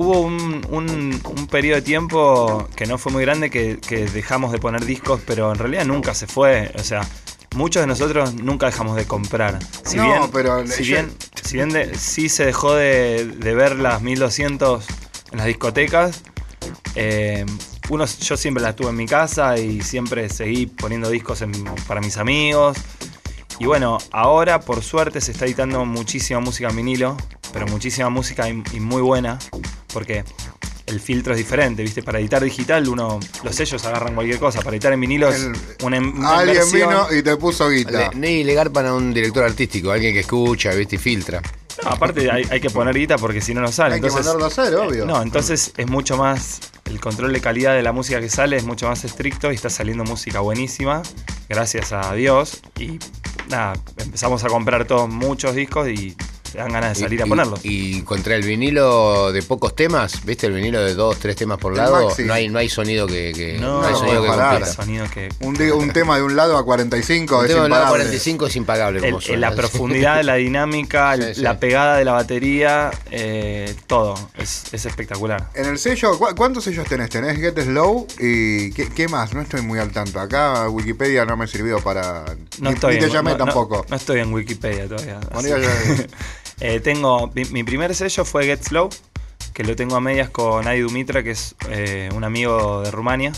Speaker 4: hubo un, un- un periodo de tiempo que no fue muy grande que, que dejamos de poner discos, pero en realidad nunca se fue. O sea, muchos de nosotros nunca dejamos de comprar. Si
Speaker 3: No,
Speaker 4: bien,
Speaker 3: pero
Speaker 4: si
Speaker 3: yo-
Speaker 4: bien, si bien de- sí se dejó de, de ver las 1200 en las discotecas, eh, uno, yo siempre las tuve en mi casa y siempre seguí poniendo discos en- para mis amigos. Y bueno, ahora por suerte se está editando muchísima música en vinilo, pero muchísima música y, y muy buena, porque el filtro es diferente, ¿viste? Para editar digital, uno, los sellos agarran cualquier cosa, para editar en vinilo es
Speaker 3: El-
Speaker 4: una, una
Speaker 3: Alguien
Speaker 4: inversión.
Speaker 3: vino y te puso guita.
Speaker 2: Le- Ni legar para un director artístico, alguien que escucha, ¿viste? Y filtra.
Speaker 4: No, aparte hay, hay que poner guita porque si no, no sale.
Speaker 3: Hay que mandarlo a hacer, obvio.
Speaker 4: No, entonces es mucho más. El control de calidad de la música que sale es mucho más estricto y está saliendo música buenísima, gracias a Dios. Y nada, empezamos a comprar todos muchos discos y te dan ganas de salir
Speaker 2: Y-
Speaker 4: a ponerlos.
Speaker 2: Y, y contra el vinilo de pocos temas, ¿viste? El vinilo de dos, tres temas por
Speaker 3: El
Speaker 2: lado,
Speaker 3: maxi.
Speaker 2: no hay, no hay sonido que, que-
Speaker 4: no,
Speaker 2: no hay
Speaker 3: no
Speaker 2: sonido que
Speaker 4: sonido que.
Speaker 3: Un, di- un tema de un lado a 45
Speaker 2: Un
Speaker 3: es
Speaker 2: tema de lado
Speaker 3: imparable.
Speaker 2: 45 es impagable
Speaker 4: el-
Speaker 2: como
Speaker 4: la profundidad de la dinámica, el-
Speaker 2: Sí, sí.
Speaker 4: la pegada de la batería, eh, todo. Es, es espectacular.
Speaker 3: En el sello, ¿cu- ¿cuántos sellos tenés? Tenés Get Slow y ¿qué, qué más? No estoy muy al tanto. Acá Wikipedia no me sirvió para...
Speaker 4: No
Speaker 3: ni,
Speaker 4: estoy
Speaker 3: ni te
Speaker 4: en-
Speaker 3: llamé
Speaker 4: no-
Speaker 3: tampoco.
Speaker 4: No, estoy en Wikipedia todavía. Eh, tengo mi, mi primer sello fue Get Slow, que lo tengo a medias con Adi Dumitra, que es eh, un amigo de Rumania.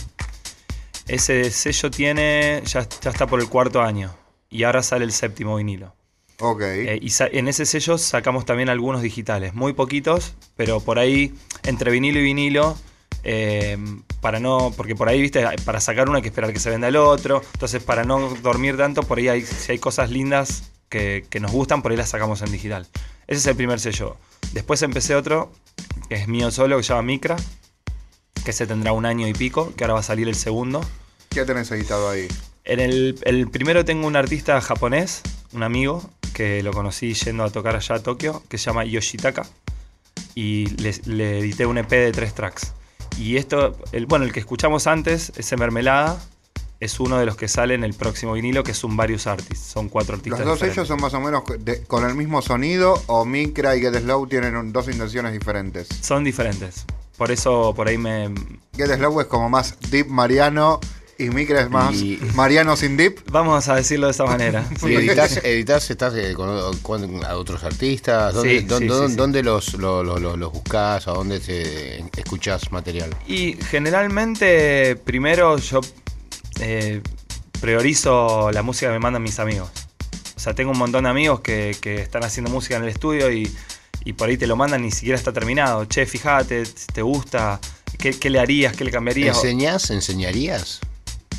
Speaker 4: Ese sello tiene ya, ya está por el cuarto año y ahora sale el séptimo vinilo.
Speaker 3: Ok.
Speaker 4: Eh, y en ese sello sacamos también algunos digitales, muy poquitos, pero por ahí entre vinilo y vinilo. eh, para no, porque por ahí, viste, para sacar uno hay que esperar que se venda el otro. Entonces, para no dormir tanto, por ahí hay, si hay cosas lindas que, que nos gustan, por ahí las sacamos en digital. Ese es el primer sello. Después empecé otro, que es mío solo, que se llama Micra, que se tendrá un año y pico, que ahora va a salir el segundo.
Speaker 3: ¿Qué tenés editado ahí?
Speaker 4: En el, el primero tengo un artista japonés, un amigo, que lo conocí yendo a tocar allá a Tokio, que se llama Yoshitaka. Y le, le edité un EP de tres tracks. Y esto, el, bueno, el que escuchamos antes, ese Mermelada, es uno de los que sale en el próximo vinilo, que es un Various Artists. Son cuatro artistas.
Speaker 3: ¿Los dos
Speaker 4: diferentes.
Speaker 3: sellos son más o menos de- con el mismo sonido o Micra y Get Slow tienen un- dos intenciones diferentes?
Speaker 4: Son diferentes. Por eso por ahí me.
Speaker 3: Get Slow es como más Deep Mariano y Micra es más
Speaker 2: Y-
Speaker 3: Mariano sin Deep.
Speaker 4: Vamos a decirlo de esa manera.
Speaker 2: ¿Y editas, editas estás eh, con, con- a otros artistas? ¿Dónde,
Speaker 4: Sí,
Speaker 2: dónde-
Speaker 4: sí, sí,
Speaker 2: dónde-
Speaker 4: sí.
Speaker 2: dónde los, lo- lo- lo- los buscas? ¿A dónde te escuchás material?
Speaker 4: Y generalmente, primero yo eh, priorizo la música que me mandan mis amigos. O sea, tengo un montón de amigos que, que están haciendo música en el estudio y, y por ahí te lo mandan, ni siquiera está terminado. Che, fíjate, ¿te gusta? ¿Qué, qué le harías? ¿Qué le cambiarías?
Speaker 2: ¿Enseñás? ¿Enseñarías?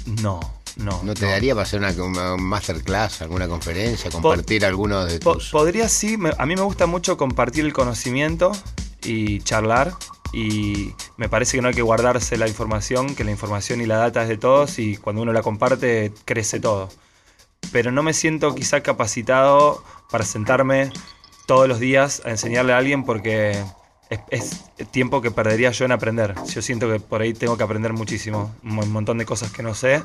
Speaker 4: No, no.
Speaker 2: ¿No te
Speaker 4: no.
Speaker 2: daría para hacer una, una masterclass, alguna conferencia, compartir algunos de
Speaker 4: Po-
Speaker 2: tus...
Speaker 4: podría sí, me- a mí me gusta mucho compartir el conocimiento y charlar. Y me parece que no hay que guardarse la información, que la información y la data es de todos y cuando uno la comparte crece todo. Pero no me siento quizá capacitado para sentarme todos los días a enseñarle a alguien porque es, es tiempo que perdería yo en aprender. Yo siento que por ahí tengo que aprender muchísimo, un mon- montón de cosas que no sé.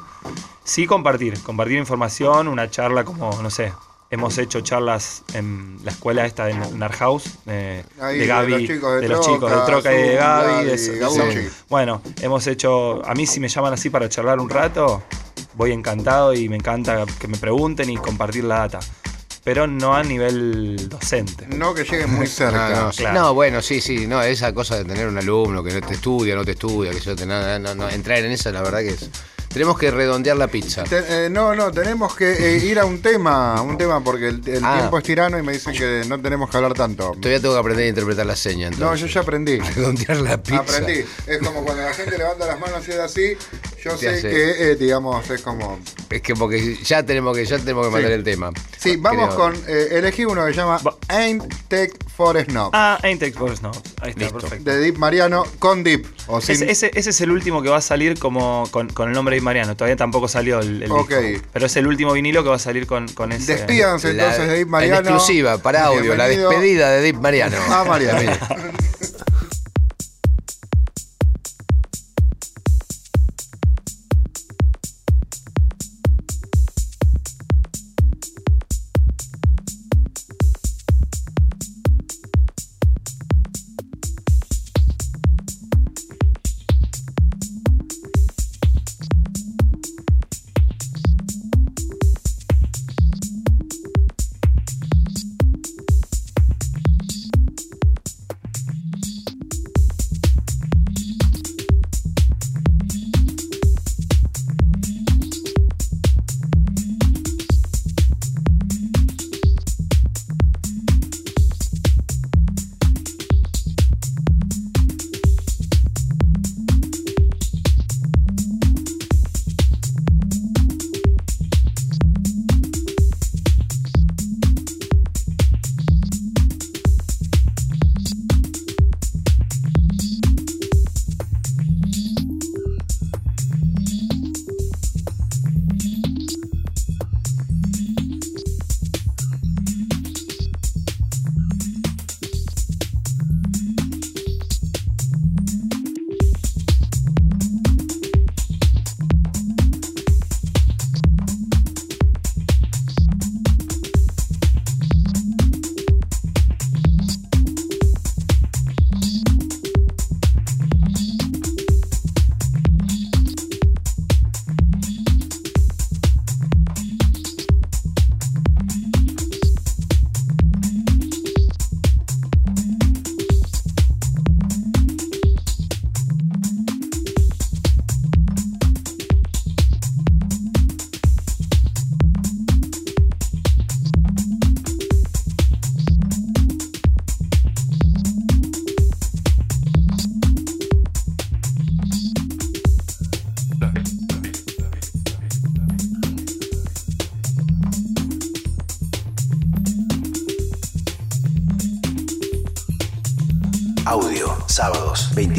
Speaker 4: Sí compartir, compartir información, una charla como, no sé, hemos hecho charlas en la escuela esta de Nar House, de,
Speaker 3: Ahí,
Speaker 4: de
Speaker 3: de
Speaker 4: Gaby,
Speaker 3: los chicos de
Speaker 4: de los chicos de
Speaker 3: Troca,
Speaker 4: Troca y de Gaby. de
Speaker 3: y
Speaker 4: eso- de
Speaker 3: Gabucci.
Speaker 4: eso. Bueno, hemos hecho, a mí si me llaman así para charlar un rato, voy encantado y me encanta que me pregunten y compartir la data. pero no a nivel docente.
Speaker 3: No que llegue muy cerca.
Speaker 2: No, no,
Speaker 4: claro.
Speaker 2: no, bueno, sí, sí, no, esa cosa de tener un alumno que no te estudia, no te estudia, que yo te, no, no, no, entrar en esa, la verdad que es. Tenemos que redondear la pizza.
Speaker 3: Te- eh, no, no, tenemos que eh, ir a un tema, un tema porque el, el
Speaker 2: Ah.
Speaker 3: tiempo es tirano y me dicen que no tenemos que hablar tanto.
Speaker 2: Todavía tengo que aprender a interpretar la seña.
Speaker 3: No,
Speaker 2: Entonces.
Speaker 3: yo ya aprendí.
Speaker 2: Redondear la pizza.
Speaker 3: Aprendí. Es como cuando la gente levanta las manos y es así, yo sé
Speaker 2: hace-
Speaker 3: que, eh, digamos, es como...
Speaker 2: Es que porque ya tenemos que, ya tenemos que mandar
Speaker 3: Sí.
Speaker 2: el tema.
Speaker 3: Sí, vamos
Speaker 2: Creo.
Speaker 3: con... eh, elegí uno que se llama Ain't Take for Snob.
Speaker 4: Ah, Ain't Take for Snob. Ahí está,
Speaker 2: Listo.
Speaker 4: perfecto.
Speaker 3: De Deep Mariano con Deep. O sin...
Speaker 4: Ese, ese- ese es el último que va a salir como con, con el nombre de Mariano. Todavía tampoco salió el, el
Speaker 3: Ok.
Speaker 4: disco. Pero es el último vinilo que va a salir con, con ese.
Speaker 3: Despídanse
Speaker 2: La-
Speaker 3: entonces de Deep
Speaker 2: En
Speaker 3: Mariano.
Speaker 2: exclusiva, para audio, la
Speaker 3: Bienvenido
Speaker 2: despedida de Deep Mariano.
Speaker 3: A Mariano.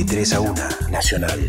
Speaker 1: 23 a 1, Nacional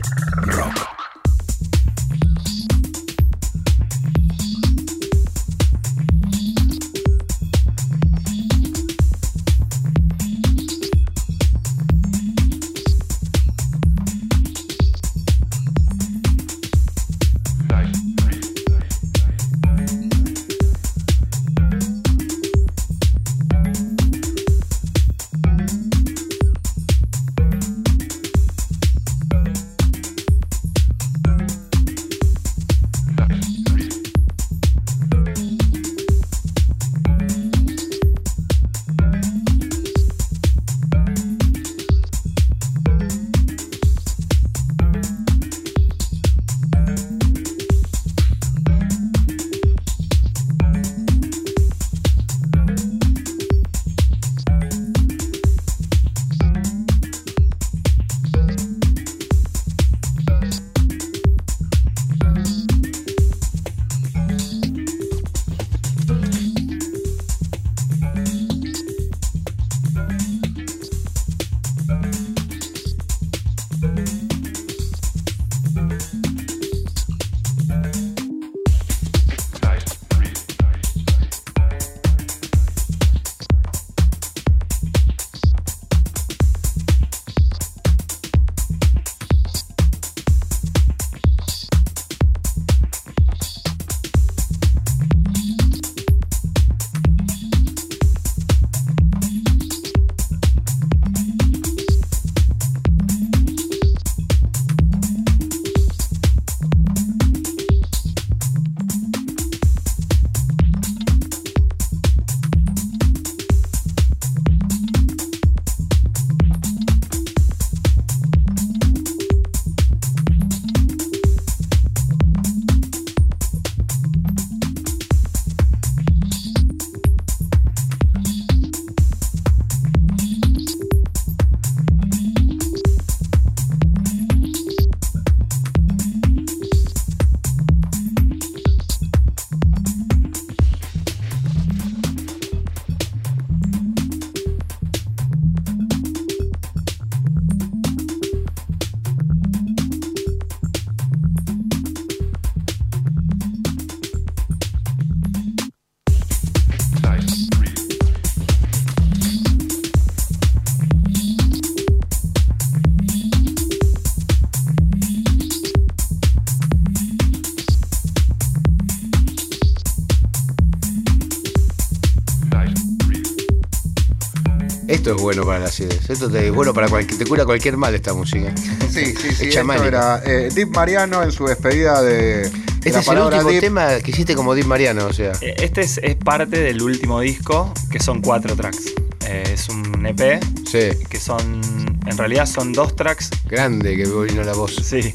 Speaker 2: bueno para la acidez. Esto te- es bueno para cualquier, te cura cualquier mal esta música.
Speaker 3: Sí, sí, sí.
Speaker 2: Es
Speaker 3: Esto era eh, Deep Mariano en su despedida de.
Speaker 2: Este
Speaker 3: la
Speaker 2: es el último
Speaker 3: Deep.
Speaker 2: tema que hiciste como Deep Mariano, o sea.
Speaker 4: Eh, Este es, es parte del último disco, que son cuatro tracks. Eh, es un EP,
Speaker 2: Sí.
Speaker 4: que son. En realidad son dos tracks.
Speaker 2: Grande que vino la voz.
Speaker 4: Sí,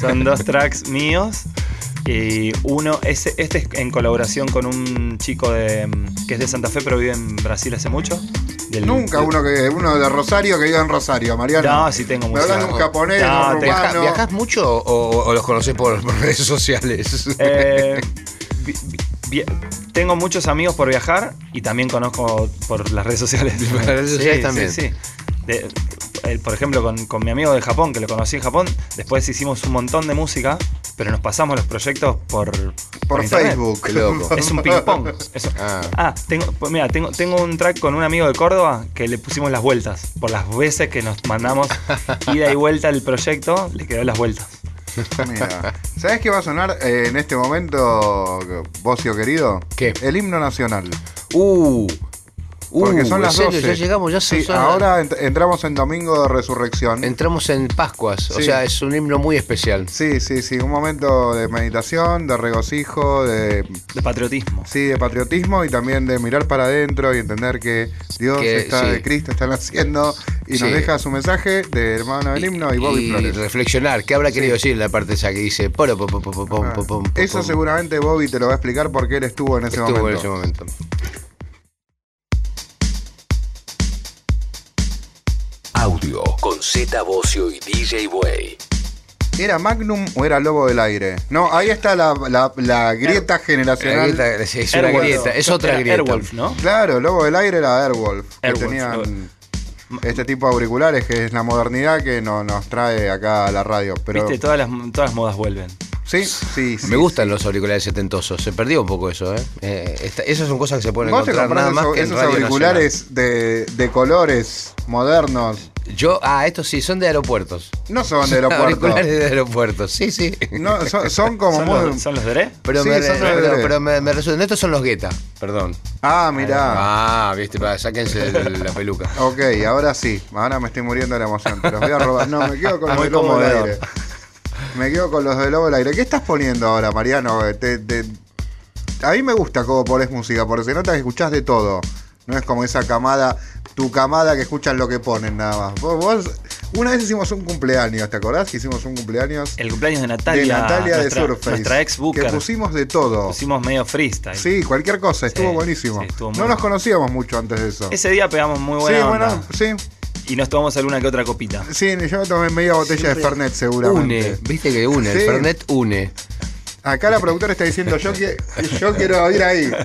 Speaker 4: son dos tracks míos. Y uno, ese, este es en colaboración con un chico de, mm, que es de Santa Fe, pero vive en Brasil hace mucho. Del-
Speaker 3: Nunca
Speaker 4: del-
Speaker 3: uno que uno de Rosario que vive en Rosario, Mariano.
Speaker 4: No, sí tengo
Speaker 3: hablas de un japonés,
Speaker 4: No,
Speaker 3: un
Speaker 4: te-
Speaker 2: ¿Viaja-
Speaker 3: rumano.
Speaker 2: ¿Viajás mucho o, o los conocés por, por redes sociales?
Speaker 4: Eh, vi- vi- tengo muchos amigos por viajar y también conozco por las redes sociales.
Speaker 2: Por las redes sociales también.
Speaker 4: Sí, sí. De- el- por ejemplo, con, con mi amigo de Japón, que lo conocí en Japón, después hicimos un montón de música, pero nos pasamos los proyectos por,
Speaker 3: Por
Speaker 4: internet.
Speaker 3: Facebook.
Speaker 2: Qué loco.
Speaker 4: Es un ping-pong.
Speaker 2: Ah.
Speaker 4: Ah, tengo, pues mira, tengo, tengo un track con un amigo de Córdoba que le pusimos las vueltas. Por las veces que nos mandamos ida y vuelta al proyecto, le quedó las vueltas.
Speaker 3: Mira, ¿sabes qué va a sonar eh, en este momento, Bocio querido?
Speaker 2: ¿Qué?
Speaker 3: El himno nacional.
Speaker 2: Uh.
Speaker 3: Porque
Speaker 2: uh,
Speaker 3: son
Speaker 2: ¿en
Speaker 3: las
Speaker 2: serio?
Speaker 3: 12.
Speaker 2: Ya llegamos, ya
Speaker 3: Sí,
Speaker 2: son-
Speaker 3: ahora ent- entramos en Domingo de Resurrección.
Speaker 2: Entramos en Pascuas, o sea, es un himno muy especial.
Speaker 3: Sí, sí, sí, un momento de meditación, de regocijo, de
Speaker 4: De patriotismo.
Speaker 3: sí, de patriotismo y también de mirar para adentro y entender que Dios
Speaker 2: Que-
Speaker 3: está
Speaker 2: sí.
Speaker 3: de Cristo está naciendo y nos deja su mensaje de hermano del himno y Bobby
Speaker 2: y
Speaker 3: Flores.
Speaker 2: reflexionar, ¿qué habrá querido decir la parte esa que dice poro, pom, pom, pom, pom,
Speaker 3: Ah,
Speaker 2: pom, pom,
Speaker 3: Eso seguramente Bobby te lo va a explicar porque él estuvo en ese
Speaker 2: Estuvo
Speaker 3: momento.
Speaker 2: en ese momento.
Speaker 1: Audio con Z Bocio y DJ Way.
Speaker 3: ¿Era Magnum o era Lobo del Aire? No, ahí está la, la- la grieta
Speaker 2: La
Speaker 3: generacional.
Speaker 2: grieta- sí, es una
Speaker 4: Airwolf.
Speaker 2: grieta, es otra
Speaker 4: Era
Speaker 2: grieta.
Speaker 4: Airwolf, ¿no?
Speaker 3: Claro, Lobo del Aire era Airwolf. Que
Speaker 4: Airwolf,
Speaker 3: tenían este tipo de auriculares que es la modernidad que no- nos trae acá a la radio. Pero
Speaker 4: Viste, todas las, todas las modas vuelven.
Speaker 3: Sí, sí, sí.
Speaker 2: Me gustan los auriculares setentosos, se perdió un poco eso, ¿eh? Eh, esta- esas son cosas que se pueden
Speaker 3: Vos
Speaker 2: encontrar nada más
Speaker 3: esos,
Speaker 2: que en
Speaker 3: esos
Speaker 2: Radio
Speaker 3: auriculares de, de colores modernos.
Speaker 2: Yo, ah, estos sí, son de aeropuertos.
Speaker 3: No son de aeropuerto.
Speaker 2: Auriculares de aeropuertos, sí, sí.
Speaker 3: No, son, son como
Speaker 4: ¿Son,
Speaker 3: muy.
Speaker 4: los, ¿Son los Dre?
Speaker 2: Pero,
Speaker 3: Sí,
Speaker 2: me,
Speaker 3: son
Speaker 2: pero,
Speaker 3: Dre.
Speaker 2: pero me, me resultan. Estos son los Guetta, perdón.
Speaker 3: Ah, mirá.
Speaker 2: Ah, viste, pa, sáquense la peluca.
Speaker 3: Ok, ahora sí. Ahora me estoy muriendo de la emoción. Te los voy a robar. No, me quedo con los
Speaker 4: Muy
Speaker 3: Me quedo con los de Lobo del Aire. ¿Qué estás poniendo ahora, Mariano? Te- te- A mí me gusta cómo pones música, porque se nota que escuchás de todo. No es como esa camada, tu camada que escuchan lo que ponen nada más. Vos, vos- una vez hicimos un cumpleaños, ¿te acordás que hicimos un cumpleaños
Speaker 4: El cumpleaños de Natalia.
Speaker 3: de Natalia
Speaker 4: nuestra,
Speaker 3: de Surface?
Speaker 4: Nuestra ex
Speaker 3: Que
Speaker 4: booker.
Speaker 3: pusimos de todo.
Speaker 4: Pusimos medio freestyle.
Speaker 3: Sí, cualquier cosa, estuvo
Speaker 4: Sí,
Speaker 3: buenísimo.
Speaker 4: sí, estuvo
Speaker 3: no nos conocíamos mucho antes de eso.
Speaker 4: Ese día pegamos muy buena
Speaker 3: sí,
Speaker 4: onda.
Speaker 3: bueno, sí.
Speaker 4: Y nos tomamos alguna que otra copita.
Speaker 3: Sí, yo tomé media botella de Fernet seguramente.
Speaker 2: Une, viste que une,
Speaker 3: Sí.
Speaker 2: el Fernet une.
Speaker 3: Acá la productora está diciendo yo, que, yo quiero ir ahí.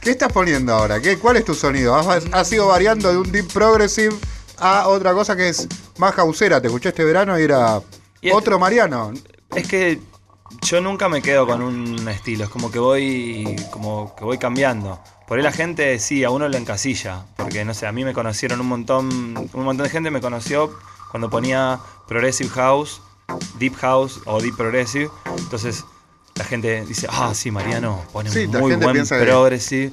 Speaker 3: ¿Qué estás poniendo ahora? ¿Qué, ¿Cuál es tu sonido? ¿Has, has ido variando de un deep progressive a otra cosa que es más jausera? Te escuché este verano y era
Speaker 4: Y
Speaker 3: otro Mariano.
Speaker 4: Es que yo nunca me quedo con un estilo, es como que voy como que voy cambiando. Por ahí la gente sí, a uno lo encasilla, porque no sé, a mí me conocieron un montón, un montón de gente me conoció cuando ponía Progressive House, Deep House o Deep Progressive. Entonces la gente dice, ah, sí, Mariano pone
Speaker 3: Sí,
Speaker 4: muy buen Progressive.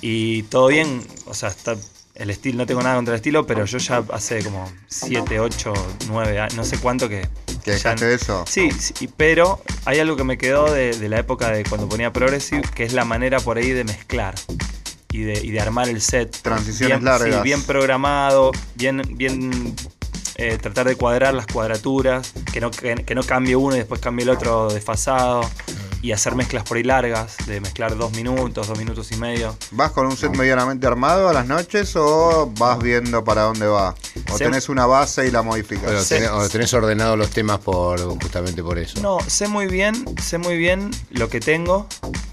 Speaker 4: Y todo bien, o sea, está el estilo, no tengo nada contra el estilo, pero yo ya hace como 7, 8, 9 años, no sé cuánto que...
Speaker 3: ¿Que
Speaker 4: ya-
Speaker 3: dejaste de eso?
Speaker 4: Sí, sí, pero hay algo que me quedó de, de la época de cuando ponía Progressive, que es la manera por ahí de mezclar y de, y de armar el set.
Speaker 3: Transiciones
Speaker 4: bien,
Speaker 3: largas.
Speaker 4: sí, bien programado, bien, bien eh, tratar de cuadrar las cuadraturas, que no, que, que no cambie uno y después cambie el otro desfasado. Y hacer mezclas por ahí largas, de mezclar dos minutos, dos minutos y medio.
Speaker 3: ¿Vas con un set medianamente armado a las noches o vas viendo para dónde va? ¿O
Speaker 4: Se-
Speaker 3: tenés una base y la modificas?
Speaker 2: Tenés, o tenés ordenados los temas por justamente por eso.
Speaker 4: No, sé muy bien, sé muy bien lo que tengo,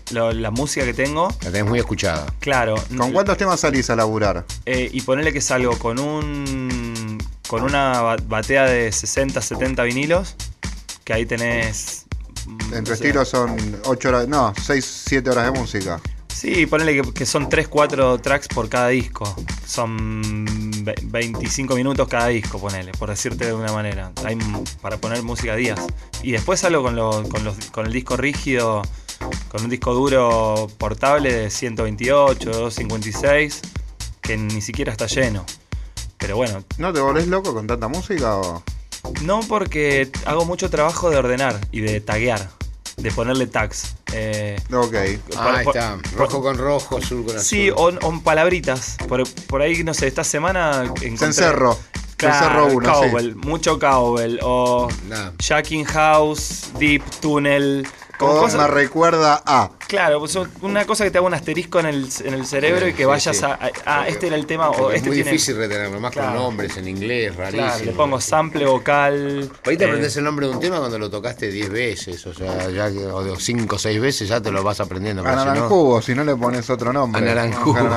Speaker 4: lo- la música que tengo.
Speaker 2: La tenés muy escuchada.
Speaker 4: Claro.
Speaker 3: ¿Con cuántos temas salís a laburar?
Speaker 4: Eh, y ponerle que salgo con un con una ba- batea de 60, 70 vinilos, que ahí tenés...
Speaker 3: En estilo son 8 horas, no, 6, 7 horas de música.
Speaker 4: Sí, ponele que, que son 3, 4 tracks por cada disco. Son ve- 25 minutos cada disco, ponele, por decirte de una manera. Hay para poner música días. Y después salgo con, lo- con, los, con el disco rígido, con un disco duro portable de 128, 256. que ni siquiera está lleno. Pero bueno,
Speaker 3: ¿No te volvés loco con tanta música o...?
Speaker 4: No porque hago mucho trabajo de ordenar y de taguear, de ponerle tags. Eh,
Speaker 3: Ok.
Speaker 2: Ah,
Speaker 4: Por-
Speaker 2: ahí
Speaker 4: por-
Speaker 2: está.
Speaker 4: por-
Speaker 2: Rojo con rojo, azul con azul.
Speaker 4: sí, o, o palabritas. Por, por ahí, no sé, esta semana encontré...
Speaker 3: Se encerró. Se
Speaker 4: Claro,
Speaker 3: uno, sí.
Speaker 4: cowbell, mucho cowbell. O
Speaker 2: Nah.
Speaker 4: Jacking House, Deep Tunnel. Como
Speaker 3: Todo
Speaker 4: cosas-
Speaker 3: me recuerda a...
Speaker 4: Claro, pues una cosa que te haga un asterisco en el, en el cerebro y que vayas
Speaker 2: sí.
Speaker 4: a, a- Ah, este era el tema. O
Speaker 2: Porque
Speaker 4: este
Speaker 2: es muy
Speaker 4: tiene.
Speaker 2: difícil retenerlo, más
Speaker 4: Claro.
Speaker 2: con nombres en inglés, rarísimo.
Speaker 4: Claro, le pongo sample vocal.
Speaker 2: Ahí te
Speaker 4: eh,
Speaker 2: aprendes el nombre de un tema cuando lo tocaste 10 veces, o sea, ya que, o de 5 o 6 veces ya te lo vas aprendiendo.
Speaker 3: A
Speaker 2: si no-
Speaker 3: Naranjugo, si no le pones otro nombre.
Speaker 2: A Naranjugo.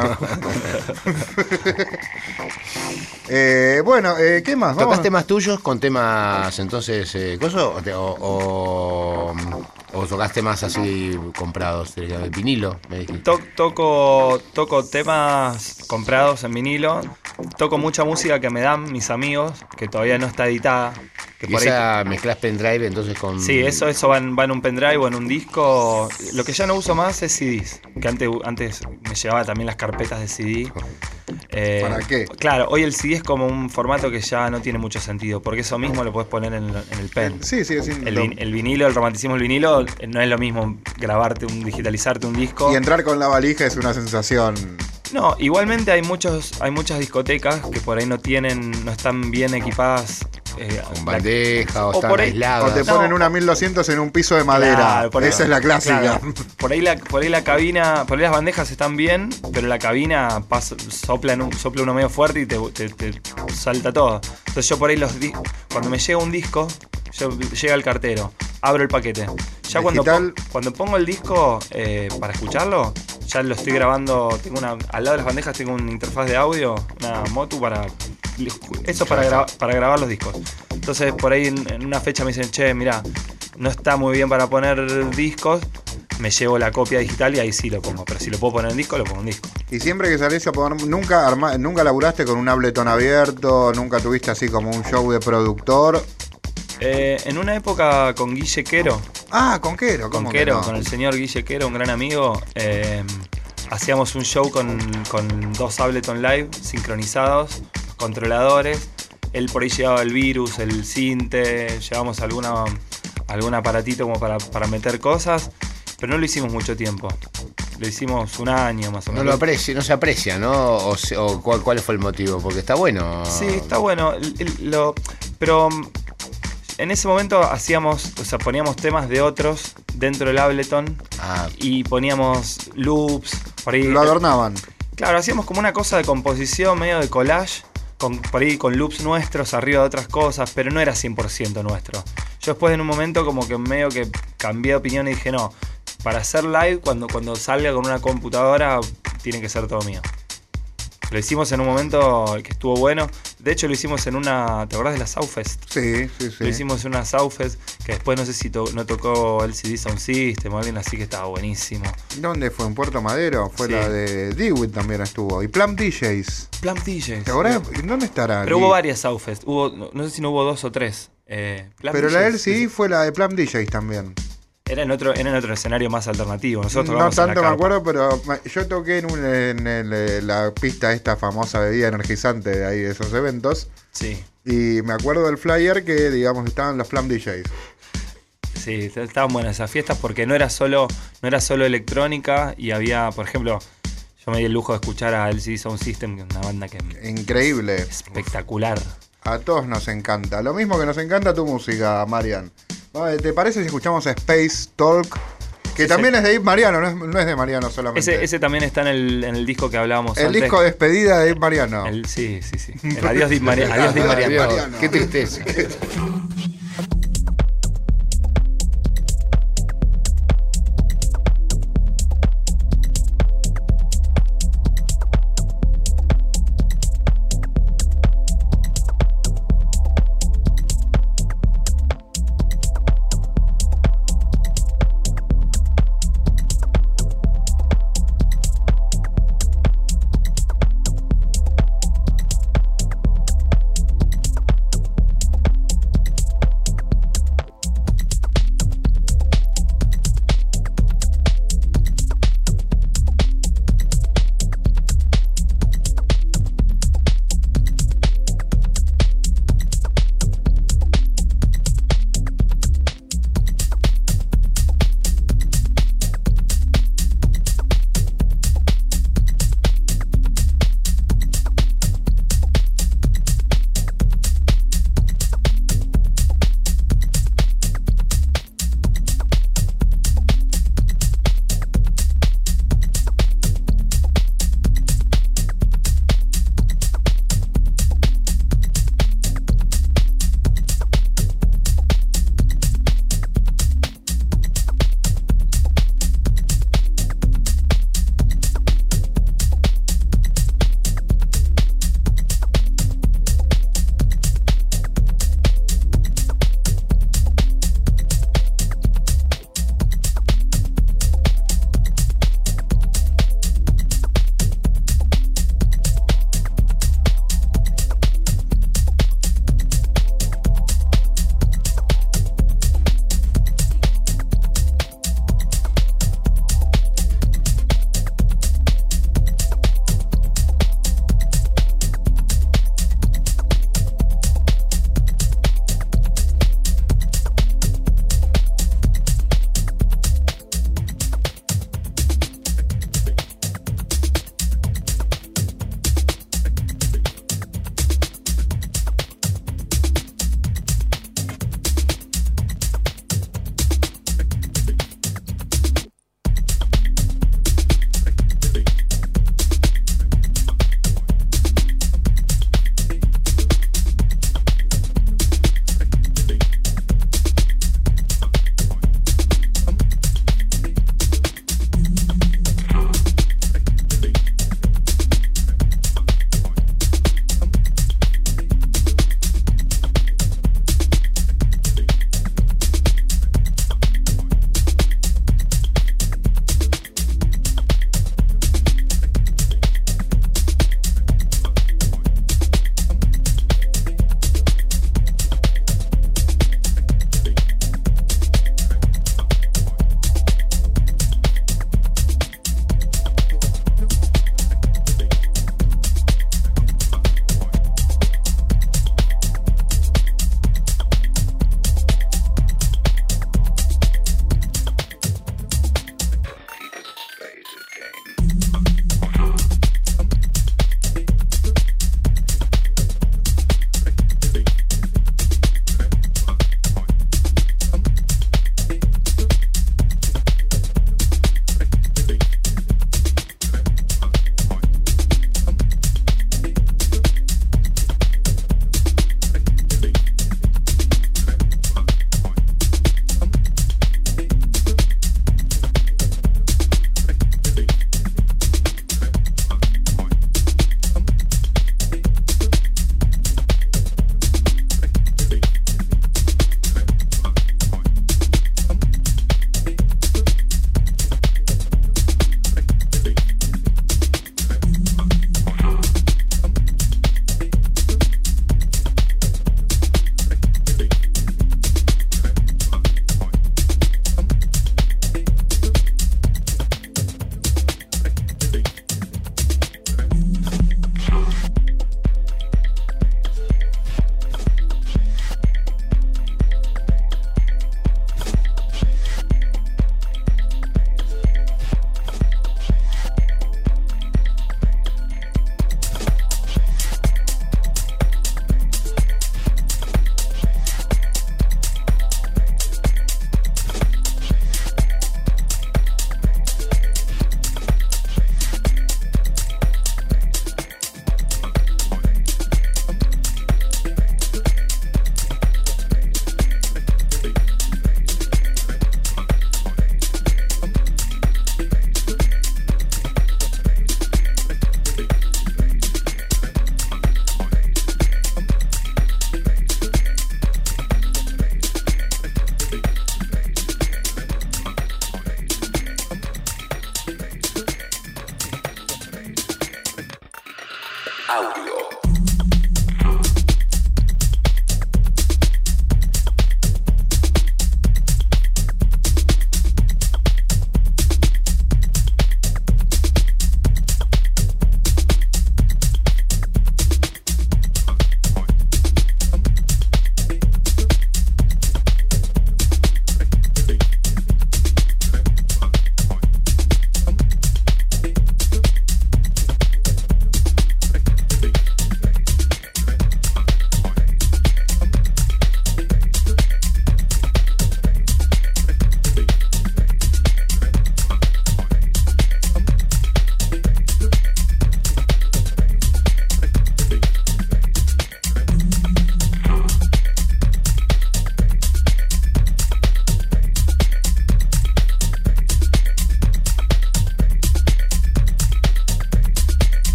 Speaker 3: Eh, bueno, eh, ¿qué más? Vamos-
Speaker 2: ¿Tocas temas tuyos con temas entonces, eh, coso? O, te- o, o, o tocas temas así comprados, de vinilo, me
Speaker 4: to- toco, toco temas comprados en vinilo. Toco mucha música que me dan mis amigos, que todavía no está editada. Que
Speaker 2: Y
Speaker 4: por ahí-
Speaker 2: esa mezclas pendrive entonces con...
Speaker 4: Sí, eso, eso va en, va en un pendrive o en un disco. Lo que ya no uso más es CDs. Que antes, antes me llevaba también las carpetas de CD. Eh,
Speaker 3: ¿Para qué?
Speaker 4: Claro, hoy el CD es como un formato que ya no tiene mucho sentido. Porque eso mismo lo puedes poner en, en el pen.
Speaker 3: Sí, sigue siendo.
Speaker 4: El, vin- el vinilo, el romanticismo del vinilo, no es lo mismo grabarte un, digitalizarte un disco.
Speaker 3: Y entrar con la valija es una sensación.
Speaker 4: No, igualmente hay muchos, hay muchas discotecas que por ahí no tienen, no están bien equipadas. Eh,
Speaker 2: Con
Speaker 4: la-
Speaker 2: bandeja o,
Speaker 4: o
Speaker 2: están
Speaker 3: O te
Speaker 4: No.
Speaker 3: ponen una 1200 en un piso de madera.
Speaker 4: Claro, por ahí-
Speaker 3: Esa es la clásica.
Speaker 4: claro. Por ahí la, por ahí la cabina, por ahí las bandejas están bien, pero la cabina pasa- sopla, en un- sopla uno medio fuerte y te, te- te salta todo. Entonces yo por ahí los cuando me llega un disco, yo, llega el cartero, abro el paquete. Ya cuando, pon- cuando pongo el disco eh, para escucharlo, ya lo estoy grabando, tengo una, al lado de las bandejas tengo una interfaz de audio, una motu para... Eso para, gra- para grabar los discos. Entonces por ahí en, en una fecha me dicen, che, mira, no está muy bien para poner discos, me llevo la copia digital y ahí sí lo pongo. Pero si lo puedo poner en disco, lo pongo en disco.
Speaker 3: Y siempre que salís a poner. Nunca, arma- nunca laburaste con un Ableton abierto, nunca tuviste así como un show de productor.
Speaker 4: Eh, en una época con Guille Quero,
Speaker 3: Ah, con Quero,
Speaker 4: con
Speaker 3: ¿cómo que
Speaker 4: Quero,
Speaker 3: no?
Speaker 4: con el señor Guille Quero, un gran amigo, eh, hacíamos un show con, con dos Ableton Live sincronizados, controladores. Él por ahí llevaba el virus, el cinte, llevamos alguna, algún aparatito como para, para meter cosas, pero no lo hicimos mucho tiempo. Lo hicimos un año más o
Speaker 2: No
Speaker 4: menos.
Speaker 2: lo aprecia, no se aprecia, ¿no? O, cuál, cuál fue el motivo, porque está bueno.
Speaker 4: Sí, está bueno. lo- pero mm, en ese momento hacíamos, o sea, poníamos temas de otros dentro del Ableton
Speaker 2: Ah,
Speaker 4: y poníamos loops. Por ahí,
Speaker 3: Lo adornaban.
Speaker 4: Claro, hacíamos como una cosa de composición, medio de collage, con, por ahí con loops nuestros arriba de otras cosas, pero no era 100% nuestro. Yo después en un momento como que medio que cambié de opinión y dije, no, para hacer live, cuando, cuando salga con una computadora, tiene que ser todo mío. Lo hicimos en un momento que estuvo bueno. De hecho, lo hicimos en una. ¿Te acordás de la Southfest?
Speaker 3: Sí, sí, sí.
Speaker 4: Lo hicimos en una Southfest que después no sé si to- no tocó LCD Sound System o alguien así que estaba buenísimo.
Speaker 3: ¿Dónde fue? ¿En Puerto Madero? Fue
Speaker 4: Sí.
Speaker 3: la de Dewitt también estuvo. Y Plum DJs.
Speaker 4: Plum DJs.
Speaker 3: ¿Te acordás? ¿Dónde estará?
Speaker 4: Pero hubo varias Southfest. Hubo, no, sé si no hubo dos o tres. Eh,
Speaker 3: Pero la
Speaker 4: DJs,
Speaker 3: LCD fue la de Plum DJs también.
Speaker 4: Era en otro, era en otro escenario más alternativo. Nosotros
Speaker 3: No tanto me acuerdo, pero yo toqué en, un- en el- eh, la pista esta famosa bebida energizante de ahí de esos eventos.
Speaker 4: Sí,
Speaker 3: Y me acuerdo del flyer que, digamos, estaban los Plum DJs.
Speaker 4: sí, estaban buenas esas fiestas porque no era solo, no era solo electrónica y había, por ejemplo, yo me di el lujo de escuchar a LCD Sound System, que es una banda que es
Speaker 3: Increíble.
Speaker 4: espectacular.
Speaker 3: A todos nos encanta. Lo mismo que nos encanta tu música, Marian. Vale, ¿Te parece si escuchamos Space Talk? Que
Speaker 4: Sí,
Speaker 3: también
Speaker 4: sí.
Speaker 3: es de Dave Mariano, no es, no es de Mariano solamente.
Speaker 4: Ese, ese también está en el, en el disco que hablábamos
Speaker 3: el
Speaker 4: antes.
Speaker 3: disco de despedida de Dave Mariano.
Speaker 4: El- sí, sí, sí. El adiós Di María. Adiós
Speaker 3: Mariano.
Speaker 2: qué tristeza.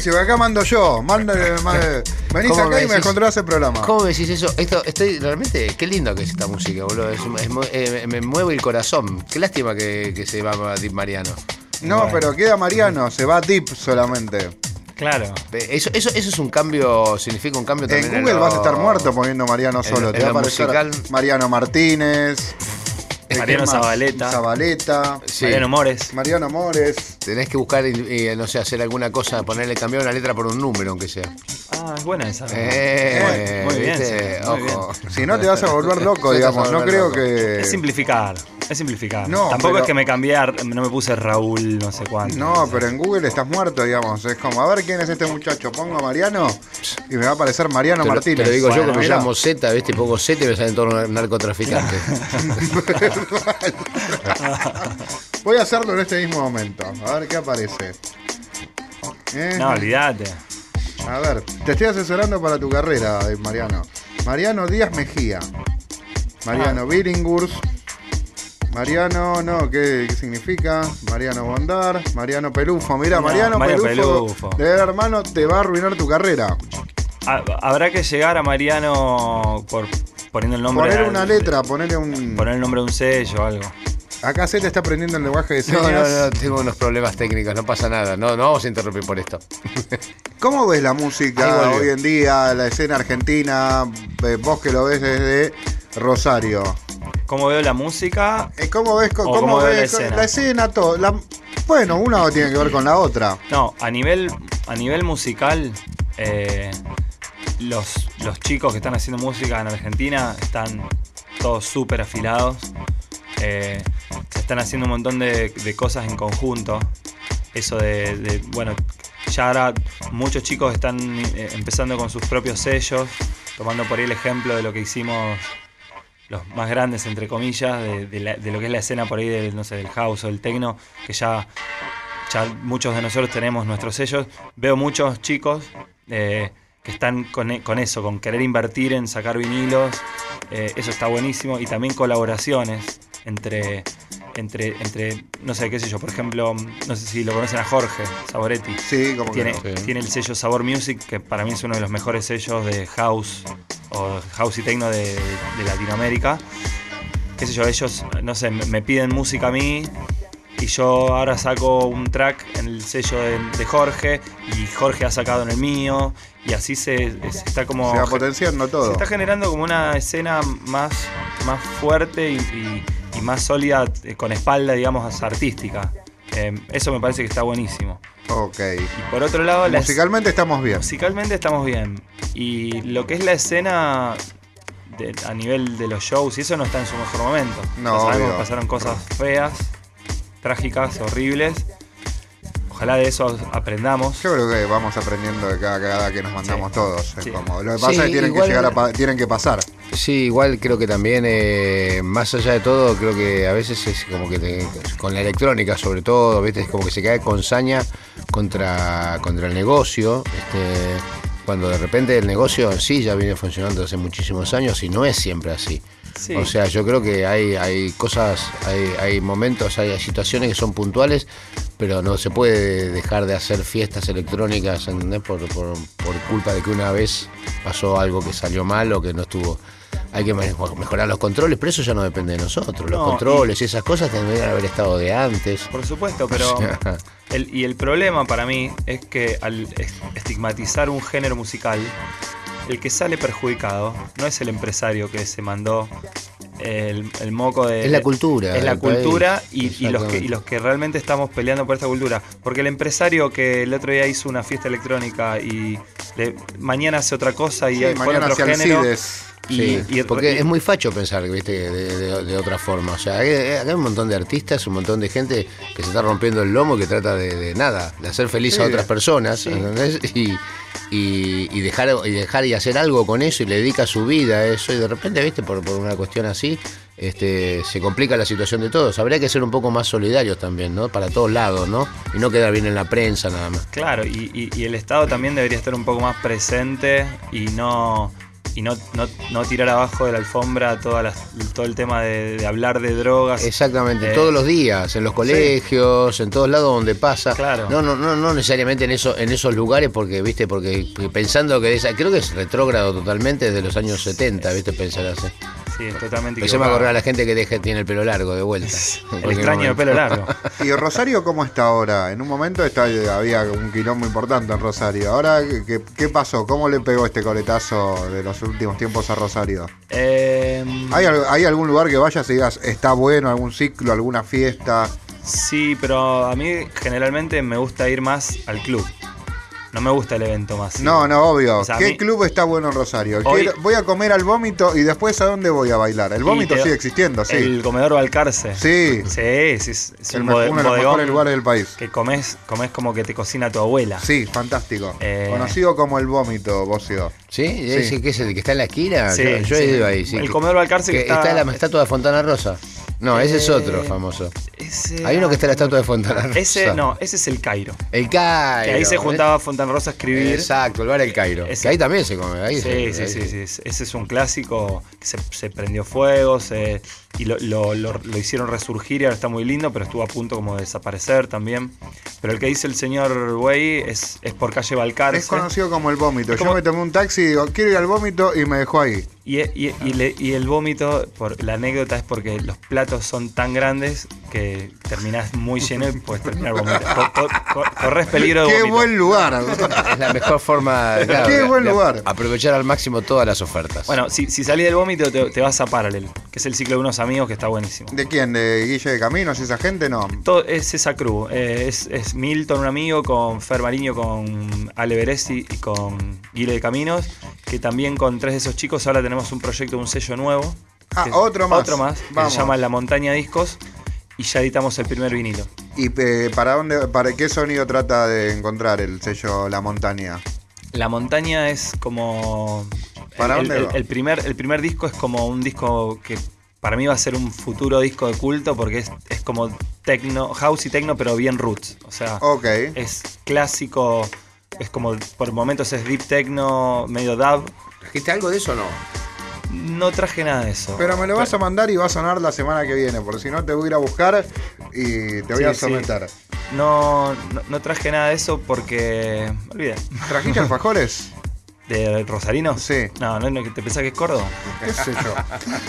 Speaker 3: silencio, acá mando yo. Manda, manda- venís
Speaker 2: ¿Cómo
Speaker 3: acá
Speaker 2: me
Speaker 3: y me
Speaker 2: decís?
Speaker 3: controlás el programa.
Speaker 2: ¿Cómo me decís eso? Esto, estoy realmente. Qué lindo que es esta música, boludo. Es- es mu- eh, me mueve el corazón. Qué lástima que, que se va a Di Mariano.
Speaker 3: No, pero queda Mariano, se va Deep solamente.
Speaker 4: Claro.
Speaker 2: Eh, Eso, eso, eso es un cambio, significa un cambio también.
Speaker 3: En Google
Speaker 2: lo-
Speaker 3: vas a estar muerto poniendo Mariano solo.
Speaker 2: en
Speaker 3: Te va a aparecer
Speaker 2: musical-
Speaker 3: Mariano Martínez. Eh,
Speaker 4: Mariano. Zabaleta.
Speaker 3: Zabaleta.
Speaker 2: Sí.
Speaker 4: Mariano Mores.
Speaker 3: Mariano Mores.
Speaker 2: Tenés que buscar, y, y, no sé, hacer alguna cosa, ponerle, cambiar una letra por un número, aunque sea.
Speaker 4: Ah, es buena esa.
Speaker 2: Eh,
Speaker 4: Muy bien, sí, muy.
Speaker 3: Si no te vas a volver loco, digamos. No creo
Speaker 2: loco.
Speaker 3: que.
Speaker 4: Es simplificar. Es simplificar.
Speaker 3: No,
Speaker 4: Tampoco
Speaker 3: pero-
Speaker 4: es que me cambié, a- no me puse Raúl, no sé cuánto.
Speaker 3: No, pero en Google estás muerto, digamos. Es como, a ver quién es este muchacho. Pongo a Mariano y me va a aparecer Mariano
Speaker 2: Te lo,
Speaker 3: Martínez.
Speaker 2: te lo digo yo que me llamo Z, ¿viste? Y pongo Z y me salen todos narcotraficantes.
Speaker 3: Voy a hacerlo en este mismo momento. A ver qué aparece. Eh,
Speaker 4: No, olvídate.
Speaker 3: A ver, te estoy asesorando para tu carrera, eh, Mariano. Mariano Díaz Mejía. Mariano Billinghurst. Mariano, no, ¿qué, qué significa? Mariano Bondar. Mariano Pelufo. Mira,
Speaker 4: No,
Speaker 3: Mariano
Speaker 4: Mario
Speaker 3: Pelufo.
Speaker 4: Pelufo.
Speaker 3: De hermano, te va a arruinar tu carrera.
Speaker 4: Ha- Habrá que llegar a Mariano por poniendo el nombre.
Speaker 3: Poner
Speaker 4: al-
Speaker 3: una letra, ponerle un.
Speaker 4: Poner el nombre de un sello o algo.
Speaker 3: Acá se te está aprendiendo el lenguaje de
Speaker 2: No,
Speaker 3: señas.
Speaker 2: no, no, tengo unos problemas técnicos, no pasa nada. No, no vamos a interrumpir por esto.
Speaker 3: ¿Cómo ves la música hoy en día, la escena argentina? eh, Vos que lo ves desde Rosario.
Speaker 4: ¿Cómo veo la música?
Speaker 3: Eh, ¿Cómo ves, cómo
Speaker 4: cómo veo la
Speaker 3: ves
Speaker 4: escena.
Speaker 3: la escena? todo, la- bueno, una tiene que ver con la otra.
Speaker 4: No, a nivel, a nivel musical, eh, los, los chicos que están haciendo música en Argentina están todos súper afilados. Eh, se están haciendo un montón de, de cosas en conjunto. Eso de, de, bueno, ya ahora muchos chicos están eh, empezando con sus propios sellos, tomando por ahí el ejemplo de lo que hicimos los más grandes, entre comillas, de, lo que es la escena por ahí del, no sé, del house o del techno, que ya, ya muchos de nosotros tenemos nuestros sellos. Veo muchos chicos eh, que están con, e- con eso, con querer invertir en sacar vinilos. eh, eso está buenísimo. Y también colaboraciones entre, entre, entre, no sé, qué sé yo, por ejemplo, no sé si lo conocen a Jorge Saboretti.
Speaker 3: Sí, como que
Speaker 4: Tiene,
Speaker 3: no.
Speaker 2: Sí.
Speaker 4: tiene el sello Sabor Music, que para mí es uno de los mejores sellos de house o house y techno de, de Latinoamérica. Qué sé yo, ellos, no sé, me, piden música a mí y yo ahora saco un track en el sello de, de Jorge y Jorge ha sacado en el mío y así se, se está como...
Speaker 3: Se va potenciando
Speaker 4: se
Speaker 3: todo.
Speaker 4: está generando como una escena más, más fuerte y, y- y más sólida eh, con espalda, digamos, artística. Eh, eso me parece que está buenísimo.
Speaker 3: Ok.
Speaker 4: Y por otro lado, la es-
Speaker 3: Musicalmente estamos bien.
Speaker 4: musicalmente estamos bien. Y lo que es la escena de- a nivel de los shows, y eso no está en su mejor momento.
Speaker 3: No,
Speaker 4: Ya sabemos
Speaker 3: obvio.
Speaker 4: que pasaron cosas feas, trágicas, horribles. Ojalá de eso aprendamos.
Speaker 3: Yo creo que vamos aprendiendo de cada cagada que nos mandamos
Speaker 4: Sí.
Speaker 3: todos. Es
Speaker 4: Sí.
Speaker 3: como, lo que pasa
Speaker 2: Sí,
Speaker 3: es que tienen que llegar a tienen que pasar.
Speaker 2: Sí, igual creo que también, eh, más allá de todo, creo que a veces es como que te- con la electrónica sobre todo, ¿viste? es como que se cae con saña contra, contra el negocio, este, cuando de repente el negocio en sí ya viene funcionando hace muchísimos años y no es siempre así.
Speaker 4: Sí.
Speaker 2: O sea, yo creo que hay, hay cosas, hay, hay momentos, hay situaciones que son puntuales, pero no se puede dejar de hacer fiestas electrónicas, ¿entendés? Por, por, por culpa de que una vez pasó algo que salió mal o que no estuvo. Hay que me- mejorar los controles, pero eso ya no depende de nosotros. Los
Speaker 4: No,
Speaker 2: controles y esas cosas tendrían que haber estado de antes.
Speaker 4: Por supuesto, pero el, y el problema para mí es que al es- estigmatizar un género musical, el que sale perjudicado no es el empresario que se mandó el, el moco de...
Speaker 2: Es la cultura
Speaker 4: Es la cultura y, y los que,
Speaker 2: Exactamente.
Speaker 4: y los que realmente estamos peleando por esta cultura. Porque el empresario que el otro día hizo una fiesta electrónica y le- mañana hace otra cosa y
Speaker 3: Sí,
Speaker 4: pone
Speaker 3: mañana
Speaker 4: otro género...
Speaker 3: Alcides.
Speaker 4: Y,
Speaker 2: Sí,
Speaker 4: y-
Speaker 2: porque
Speaker 4: y-
Speaker 2: es muy facho pensar ¿viste? De, de- de otra forma. O sea, hay, hay un montón de artistas, un montón de gente que se está rompiendo el lomo y que trata de, de nada, de hacer feliz
Speaker 3: Sí,
Speaker 2: a otras personas,
Speaker 4: sí.
Speaker 2: ¿entendés? Y, y- y dejar, y dejar y hacer algo con eso y le dedica su vida a eso y de repente, ¿viste? Por, por una cuestión así, este, se complica la situación de todos. Habría que ser un poco más solidarios también, ¿no? Para todos lados, ¿no? Y no quedar bien en la prensa nada más.
Speaker 4: Claro, y, y- y el Estado también debería estar un poco más presente y no, y no, no, no tirar abajo de la alfombra todas las- todo el tema de, de hablar de drogas.
Speaker 2: Exactamente,
Speaker 4: Eh,
Speaker 2: todos los días, en los colegios, en todos lados donde pasa.
Speaker 4: Claro.
Speaker 2: No, no, no, no necesariamente en eso, en esos lugares, porque, viste, porque, porque pensando que esa, creo que es retrógrado totalmente desde los años 70, viste, pensar así.
Speaker 4: Sí, totalmente
Speaker 2: Empecemos a
Speaker 4: equivocado.
Speaker 2: correr a la gente que deje, tiene el pelo largo de vuelta.
Speaker 4: El extraño de pelo largo.
Speaker 3: ¿Y Rosario cómo está ahora? En un momento está, había un quilombo importante en Rosario. Ahora, ¿qué, qué pasó? ¿Cómo le pegó este coletazo de los últimos tiempos a Rosario?
Speaker 4: Eh,
Speaker 3: ¿Hay, hay algún lugar que vayas y digas, está bueno, algún ciclo, alguna fiesta?
Speaker 4: sí, pero a mí generalmente me gusta ir más al club. No me gusta el evento más.
Speaker 3: No, no, obvio.
Speaker 4: O sea, a
Speaker 3: ¿Qué
Speaker 4: mí-
Speaker 3: club está bueno en Rosario?
Speaker 4: Hoy-
Speaker 3: Quiero- voy a comer al vómito y después a dónde voy a bailar. El vómito
Speaker 4: te-
Speaker 3: sigue existiendo, sí.
Speaker 4: El comedor Balcarce.
Speaker 3: Sí.
Speaker 4: Sí, sí, es, es
Speaker 3: El
Speaker 4: un,
Speaker 3: me-
Speaker 4: bode-
Speaker 3: uno de los mejores lugares del país.
Speaker 4: que comes, comes como que te cocina tu abuela.
Speaker 3: Sí, fantástico.
Speaker 4: Eh.
Speaker 3: Conocido como el vómito, Bocio.
Speaker 2: ¿Sí? ¿Ese que es el que está en la esquina?
Speaker 4: Sí,
Speaker 2: yo yo he ido ahí, sí.
Speaker 4: El comedor Balcarce que
Speaker 2: que
Speaker 4: está-
Speaker 2: está... la estatua de Fontana Rosa. No, ese es
Speaker 4: Eh,
Speaker 2: otro famoso.
Speaker 4: Ese-
Speaker 2: Hay uno que está en la estatua de Fontana Rosa.
Speaker 4: Ese, no, ese es el Cairo.
Speaker 2: El Cairo.
Speaker 4: Que ahí se juntaba Fontana Rosa a escribir.
Speaker 2: Exacto, el bar El Cairo.
Speaker 4: Ese-
Speaker 2: Que ahí también se come. Ahí
Speaker 4: Sí,
Speaker 2: se-
Speaker 4: sí,
Speaker 2: ahí
Speaker 4: sí, sí, es- Ese es un clásico que se, se prendió fuego se- y lo, lo- lo- lo hicieron resurgir y ahora está muy lindo, pero estuvo a punto como de desaparecer también. Pero el que dice el señor Güey es, es por calle Balcarce.
Speaker 3: Es conocido como el vómito. Yo me tomé un taxi y digo, quiero ir al vómito y me dejó ahí.
Speaker 4: Y, y- y le- y el vómito, por, la anécdota es porque los platos son tan grandes que terminás muy lleno y puedes terminar vomitando. Co- co- co- corres peligro de
Speaker 3: Qué
Speaker 4: vómito.
Speaker 3: buen lugar.
Speaker 2: Es la mejor forma claro,
Speaker 3: Qué
Speaker 2: de-
Speaker 3: buen
Speaker 2: de
Speaker 3: lugar.
Speaker 2: aprovechar al máximo todas las ofertas.
Speaker 4: Bueno, si, si salís del vómito te, te vas a Paralel, que es el ciclo de unos amigos que está buenísimo.
Speaker 3: ¿De quién? ¿De Guille de Caminos esa gente? No.
Speaker 4: Todo es esa crew. eh, es, es Milton, un amigo, con Fer Mariño, con Ale Beresi y con Guile de Caminos. Que también con tres de esos chicos ahora tenemos un proyecto, un sello nuevo.
Speaker 3: Ah,
Speaker 4: que-
Speaker 3: otro más.
Speaker 4: Otro más, que se llama La Montaña Discos. Y ya editamos el primer vinilo.
Speaker 3: ¿Y eh, para dónde, para qué sonido trata de encontrar el sello La Montaña?
Speaker 4: La montaña es como.
Speaker 3: ¿Para
Speaker 4: el,
Speaker 3: dónde
Speaker 4: el-
Speaker 3: va?
Speaker 4: el primer, el primer disco es como un disco que para mí va a ser un futuro disco de culto porque es, es como techno, house y techno, pero bien roots. O sea, es clásico, es como por momentos es deep techno, medio dub.
Speaker 2: ¿Trajiste algo de eso o no?
Speaker 4: No traje nada de eso.
Speaker 3: Pero me lo vas a mandar y va a sonar la semana que viene, porque si no te voy a ir a buscar y te voy
Speaker 4: Sí,
Speaker 3: a
Speaker 4: sí.
Speaker 3: someter.
Speaker 4: No, no, no traje nada de eso porque. Me olvidé.
Speaker 3: ¿Trajiste alfajores?
Speaker 4: ¿De Rosarino?
Speaker 3: Sí.
Speaker 4: No, no, no, ¿te pensás que es Córdoba?
Speaker 3: ¿Qué sé yo?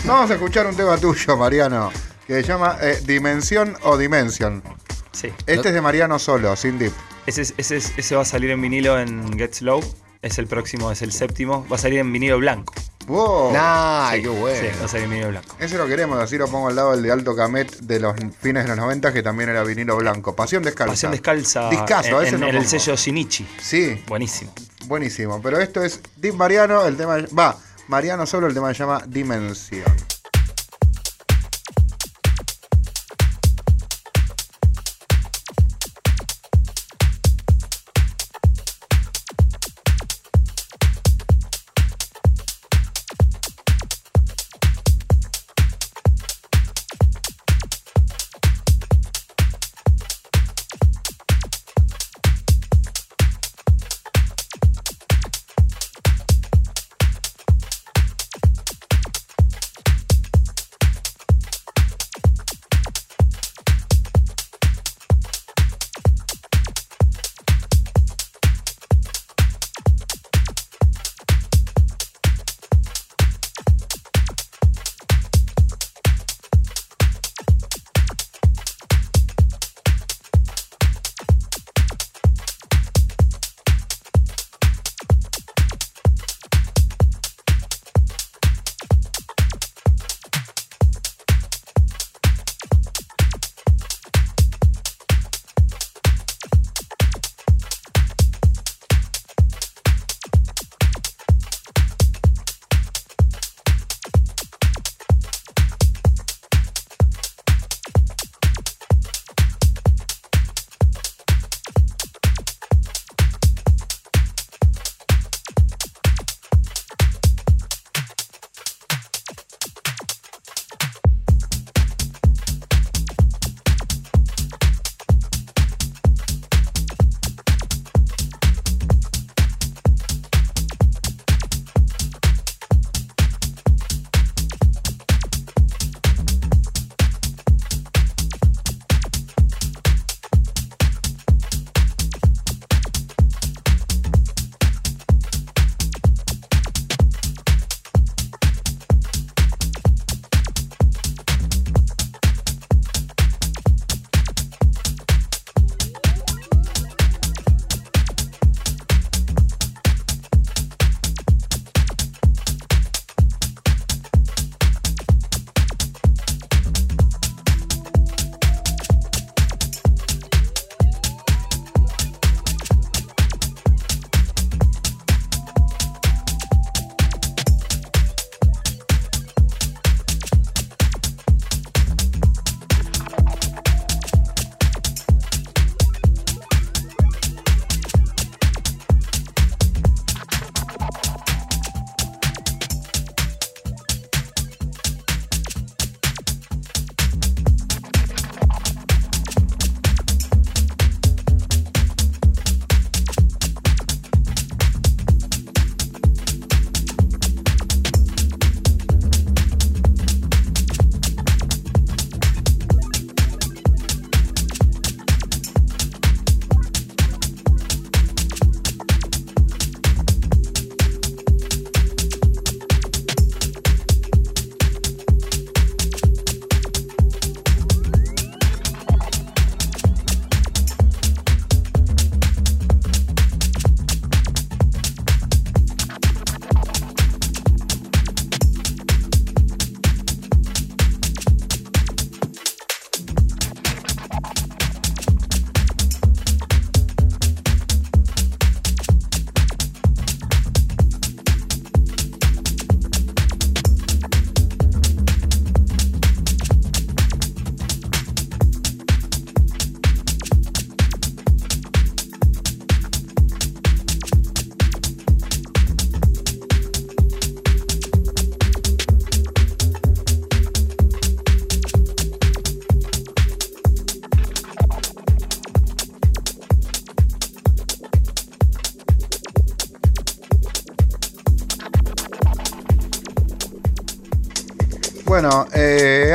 Speaker 3: Vamos a escuchar un tema tuyo, Mariano, que se llama eh, Dimensión o Dimension.
Speaker 4: Sí.
Speaker 3: Este es de Mariano solo, sin dip.
Speaker 4: Ese, es- ese, es- ese va a salir en vinilo en Get Slow. Es el próximo, es el séptimo. Va a salir en vinilo blanco.
Speaker 3: Wow.
Speaker 2: Nah,
Speaker 4: Sí,
Speaker 2: qué bueno.
Speaker 4: Sí, va a salir en vinilo blanco.
Speaker 3: Ese lo queremos, así lo pongo al lado del de Alto Camet de los fines de los 90, que también era vinilo blanco. Pasión descalza.
Speaker 4: Pasión descalza.
Speaker 3: Discazo, a
Speaker 4: en,
Speaker 3: ese
Speaker 4: en-
Speaker 3: lo
Speaker 4: en el sello Shinichi.
Speaker 3: Sí,
Speaker 4: Buenísimo.
Speaker 3: buenísimo. Pero esto es Deep Mariano, el tema. Va, Mariano solo, el tema se llama Dimensión.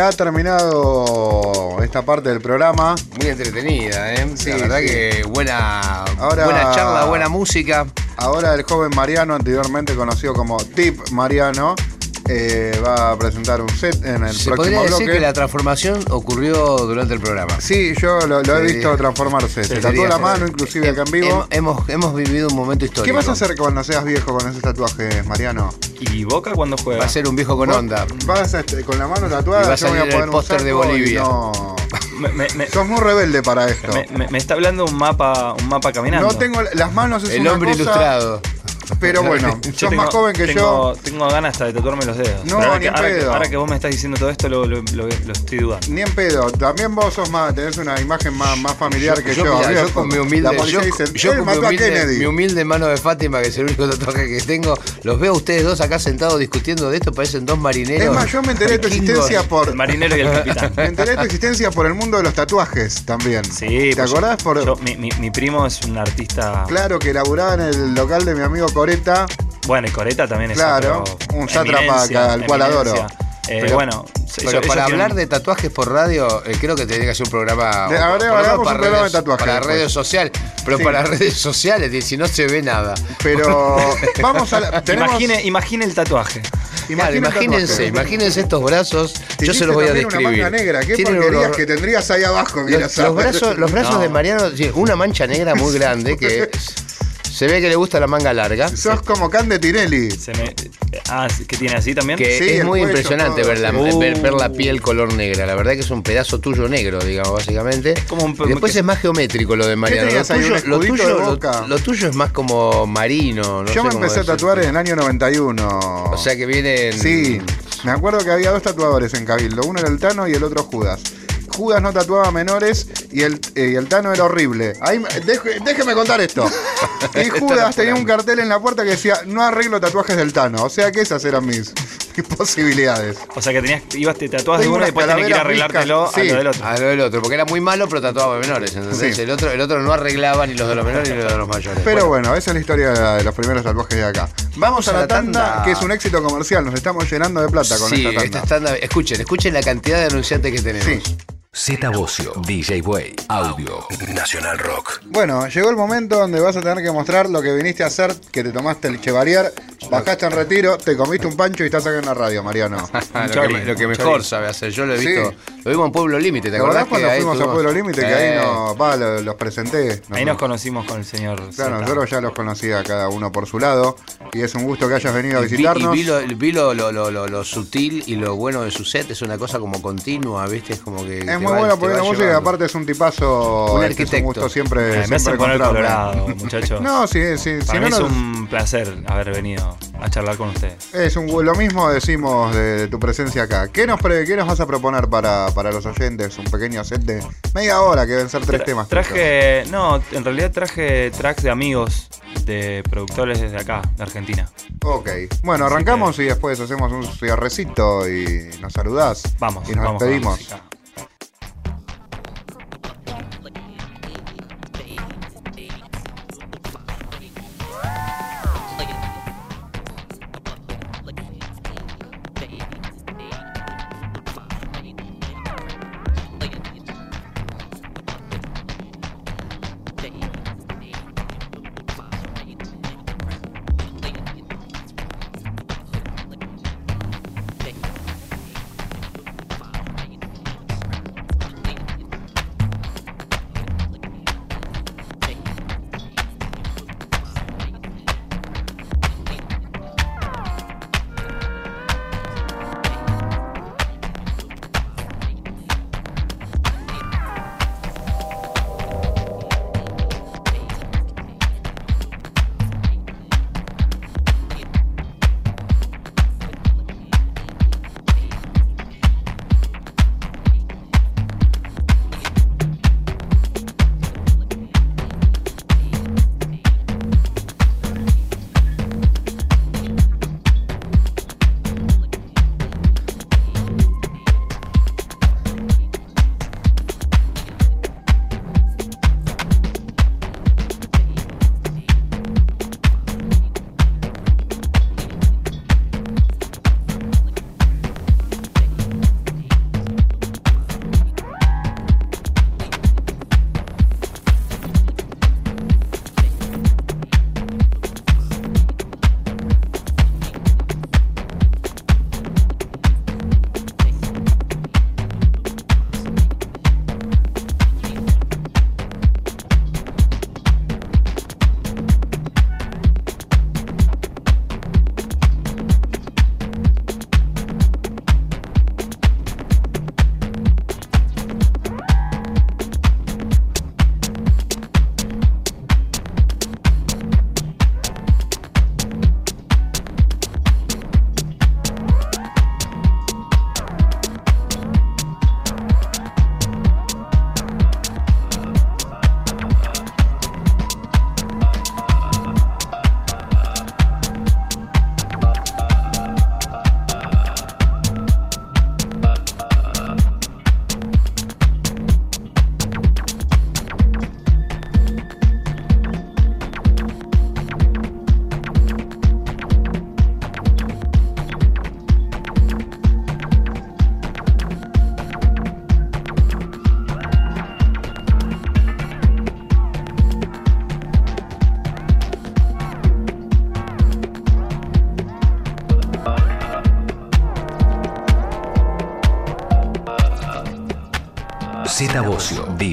Speaker 3: Ha terminado esta parte del programa.
Speaker 2: Muy entretenida, ¿eh?
Speaker 3: Sí,
Speaker 2: la verdad
Speaker 3: sí.
Speaker 2: que buena,
Speaker 3: Ahora-
Speaker 2: buena charla, buena música.
Speaker 3: Ahora el joven Mariano, anteriormente conocido como Tip Mariano, eh, va a presentar un set en el
Speaker 2: Se
Speaker 3: próximo
Speaker 2: podría decir
Speaker 3: bloque.
Speaker 2: que la transformación ocurrió durante el programa.
Speaker 3: Sí, yo lo, lo he visto transformarse. Se tatuó la mano, inclusive acá en vivo.
Speaker 2: Hem- Hemos, hemos vivido un momento histórico.
Speaker 3: ¿Qué vas a hacer cuando seas viejo con esos tatuajes, Mariano?
Speaker 4: ¿Y Boca cuando juega?
Speaker 2: Va a ser un viejo con
Speaker 3: ¿Vos
Speaker 2: onda.
Speaker 3: Vas a, este, con la mano
Speaker 2: Y
Speaker 3: tatuada,
Speaker 2: va a
Speaker 3: yo voy a
Speaker 2: salir
Speaker 3: poner
Speaker 2: el
Speaker 3: un
Speaker 2: póster de
Speaker 3: y
Speaker 2: Bolivia.
Speaker 3: No.
Speaker 4: Me, me- me-
Speaker 3: Sos muy rebelde para esto.
Speaker 4: me- me- me está hablando un mapa, un mapa caminando.
Speaker 3: No tengo las manos es
Speaker 2: El
Speaker 3: una
Speaker 2: hombre
Speaker 3: cosa,
Speaker 2: ilustrado.
Speaker 3: Pero bueno,
Speaker 4: Yo
Speaker 3: sos
Speaker 4: tengo-
Speaker 3: más joven que
Speaker 4: tengo,
Speaker 3: yo.
Speaker 4: Tengo ganas hasta de tatuarme los dedos.
Speaker 3: No,
Speaker 4: ahora,
Speaker 3: ni
Speaker 4: que,
Speaker 3: en
Speaker 4: ahora, que,
Speaker 3: pedo.
Speaker 4: ahora que vos me estás diciendo todo esto, lo, lo- lo- lo estoy dudando.
Speaker 3: Ni en pedo. También vos sos más, tenés una imagen más, más familiar que yo.
Speaker 2: Mirá, yo con mi humilde, yo,
Speaker 3: dice,
Speaker 2: yo con mi
Speaker 3: mató a
Speaker 2: humilde,
Speaker 3: Kennedy.
Speaker 2: mi humilde mano de Fátima, que es el único tatuaje que tengo, los veo a ustedes dos acá sentados discutiendo de esto, parecen dos marineros.
Speaker 3: Es más, yo me enteré de tu existencia por.
Speaker 4: El marinero y el capitán.
Speaker 3: Me enteré de tu existencia por el mundo de los tatuajes también.
Speaker 4: Sí,
Speaker 3: ¿Te
Speaker 4: pues
Speaker 3: acordás? Por,
Speaker 4: yo- mi, mi- mi primo es un artista.
Speaker 3: Claro que laburaba en el local de mi amigo
Speaker 4: Bueno, y Coreta también es
Speaker 3: Claro,
Speaker 4: otro
Speaker 3: un sátrapa al cual adoro.
Speaker 4: Eh,
Speaker 2: Pero-
Speaker 4: bueno,
Speaker 2: Pero
Speaker 4: ellos-
Speaker 2: para
Speaker 4: ellos
Speaker 2: hablar
Speaker 4: tienen-
Speaker 2: de tatuajes por radio, eh, creo que tendría que ser un programa.
Speaker 3: De- ahora
Speaker 2: menos
Speaker 3: hagamos un
Speaker 2: para
Speaker 3: programa
Speaker 2: redes-
Speaker 3: de tatuajes
Speaker 2: Para redes sociales. Pero
Speaker 3: Sí.
Speaker 2: para redes sociales, si no se ve nada.
Speaker 3: Pero vamos a la. Tenemos,
Speaker 4: Imagine, imagine el tatuaje.
Speaker 2: Claro,
Speaker 3: imagina el
Speaker 2: imagínense,
Speaker 3: tatuaje.
Speaker 2: imagínense estos brazos. Yo se los voy a
Speaker 3: Una
Speaker 2: describir.
Speaker 3: manga negra, qué porquerías que tendrías ahí abajo.
Speaker 2: Los, los brazos, los brazos
Speaker 4: No.
Speaker 2: de Mariano una mancha negra muy grande que se ve que le gusta la manga larga.
Speaker 3: Sos como Can de Tinelli.
Speaker 4: Se me- ah, ¿qué tiene así también?
Speaker 2: Que
Speaker 3: Sí,
Speaker 2: es muy
Speaker 3: cuello,
Speaker 2: impresionante
Speaker 3: todo,
Speaker 2: ver, la,
Speaker 4: sí.
Speaker 2: ver, ver la
Speaker 4: Uh.
Speaker 2: piel color negra. La verdad que es un pedazo tuyo negro, digamos, básicamente.
Speaker 4: como un-
Speaker 2: y después
Speaker 4: que-
Speaker 2: es más geométrico lo de Mariano. Lo tuyo, lo,
Speaker 3: escudito
Speaker 2: tuyo,
Speaker 3: de
Speaker 2: lo-
Speaker 3: Boca?
Speaker 2: lo tuyo es más como marino. no
Speaker 3: Yo
Speaker 2: sé
Speaker 3: me
Speaker 2: cómo
Speaker 3: empecé a tatuar en el año 91.
Speaker 2: O sea que vienen.
Speaker 3: Sí, me acuerdo que había dos tatuadores en Cabildo, uno era el Tano y el otro Judas. Judas no tatuaba menores y el, eh, y el Tano era horrible. Ahí, deje- déjeme contar esto. Y Judas tenía un cartel en la puerta que decía, no arreglo tatuajes del Tano. O sea que esas eran mis, mis posibilidades.
Speaker 4: O sea que tenías, ibas, te tatuabas de uno y después tenías que ir a arreglártelo a lo del otro.
Speaker 2: A lo del otro, porque era muy malo, pero tatuaba menores. ¿entendés?
Speaker 3: Sí.
Speaker 2: El, otro, el otro no arreglaba ni los de los menores ni los de los mayores.
Speaker 3: Pero bueno, esa es la historia de los primeros tatuajes de acá. Vamos a la tanda,
Speaker 2: tanda.
Speaker 3: que es un éxito comercial. Nos estamos llenando de plata con
Speaker 2: sí,
Speaker 3: esta tanda.
Speaker 2: esta tanda- Escuchen, escuchen la cantidad de anunciantes que tenemos.
Speaker 3: Sí.
Speaker 1: Z Bocio, DJ Way, Audio, Nacional Rock.
Speaker 3: Bueno, llegó el momento donde vas a tener que mostrar lo que viniste a hacer, que te tomaste el Chevalier, bajaste en retiro, te comiste un pancho y estás acá en la radio, Mariano.
Speaker 2: Lo,
Speaker 4: chori,
Speaker 2: que, lo que
Speaker 4: un
Speaker 2: mejor
Speaker 4: chori.
Speaker 2: sabe hacer. Yo lo he
Speaker 3: Sí.
Speaker 2: visto. Lo vimos en Pueblo Límite, ¿te
Speaker 3: ¿Te acordás cuando
Speaker 2: que
Speaker 3: fuimos a Pueblo Límite? Que
Speaker 2: Eh,
Speaker 3: ahí no, va, lo- los presenté. Nos-
Speaker 4: Ahí nos conocimos con el señor.
Speaker 3: Claro,
Speaker 4: Zeta.
Speaker 3: nosotros ya los conocía cada uno por su lado. Y es un gusto que hayas venido a
Speaker 2: y vi-
Speaker 3: visitarnos.
Speaker 2: Y vi, lo, vi lo, lo- lo- lo- lo sutil y lo bueno de su set. Es una cosa como continua, ¿viste? Es como que.
Speaker 3: es muy bueno
Speaker 2: va
Speaker 3: la música y aparte es un tipazo.
Speaker 2: Un
Speaker 3: este, Es un
Speaker 2: arquitecto.
Speaker 3: gusto siempre,
Speaker 4: Eh, me
Speaker 3: siempre
Speaker 4: poner colorado, muchachos.
Speaker 3: No, sí, sí.
Speaker 4: Para
Speaker 3: si
Speaker 4: mí
Speaker 3: no,
Speaker 4: es un placer haber venido a charlar con ustedes.
Speaker 3: Es un, lo mismo decimos de, de tu presencia acá. ¿Qué nos, pre- qué nos vas a proponer para, para los oyentes? Un pequeño set de media hora que deben ser tres
Speaker 4: Tra-
Speaker 3: temas.
Speaker 4: Traje, no, en realidad traje tracks de amigos, de productores desde acá, de Argentina.
Speaker 3: Ok. Bueno,
Speaker 4: Así
Speaker 3: arrancamos y después hacemos un cierrecito y nos saludás.
Speaker 4: Vamos,
Speaker 3: Y nos
Speaker 4: vamos con la
Speaker 3: despedimos.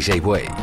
Speaker 1: DJ Way.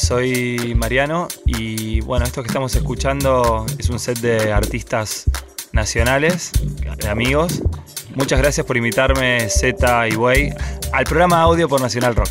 Speaker 4: Soy Mariano y bueno, esto que estamos escuchando es un set de artistas nacionales, de amigos. Muchas gracias por invitarme, Z y Way, al programa audio por Nacional Rock.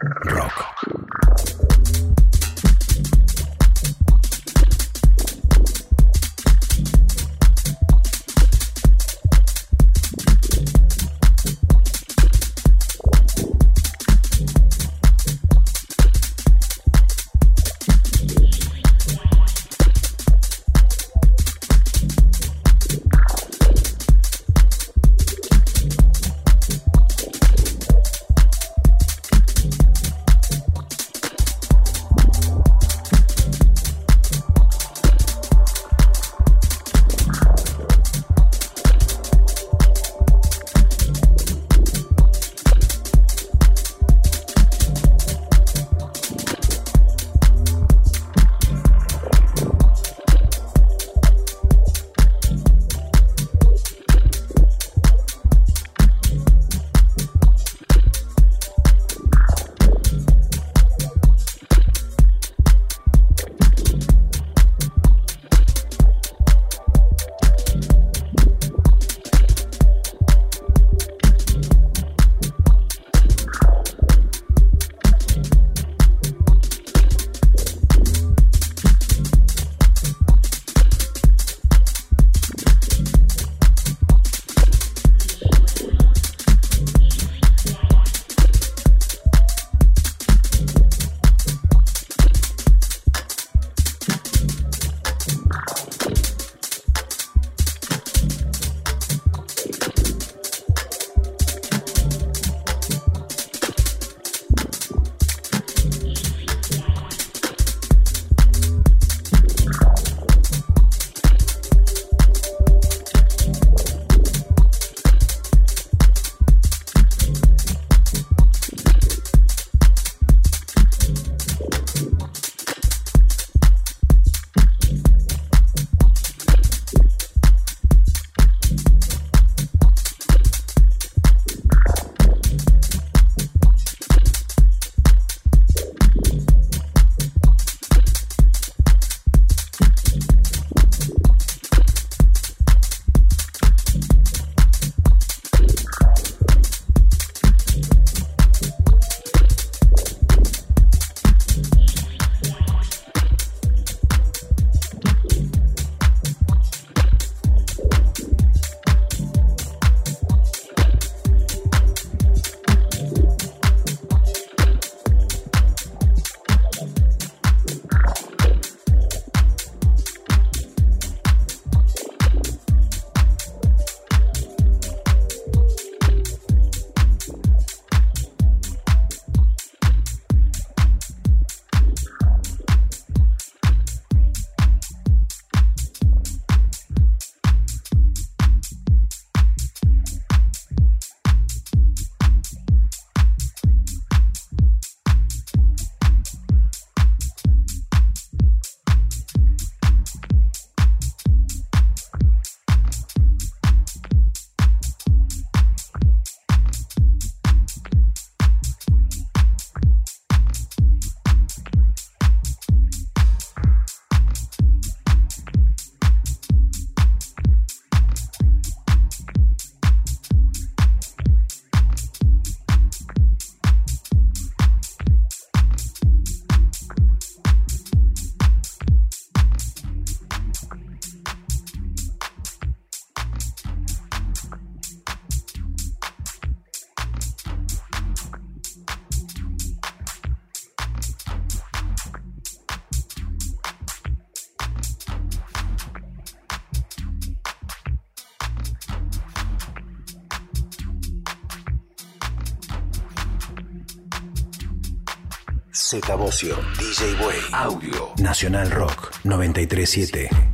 Speaker 1: Z Bocio, DJ Way, Audio, Nacional Rock 937.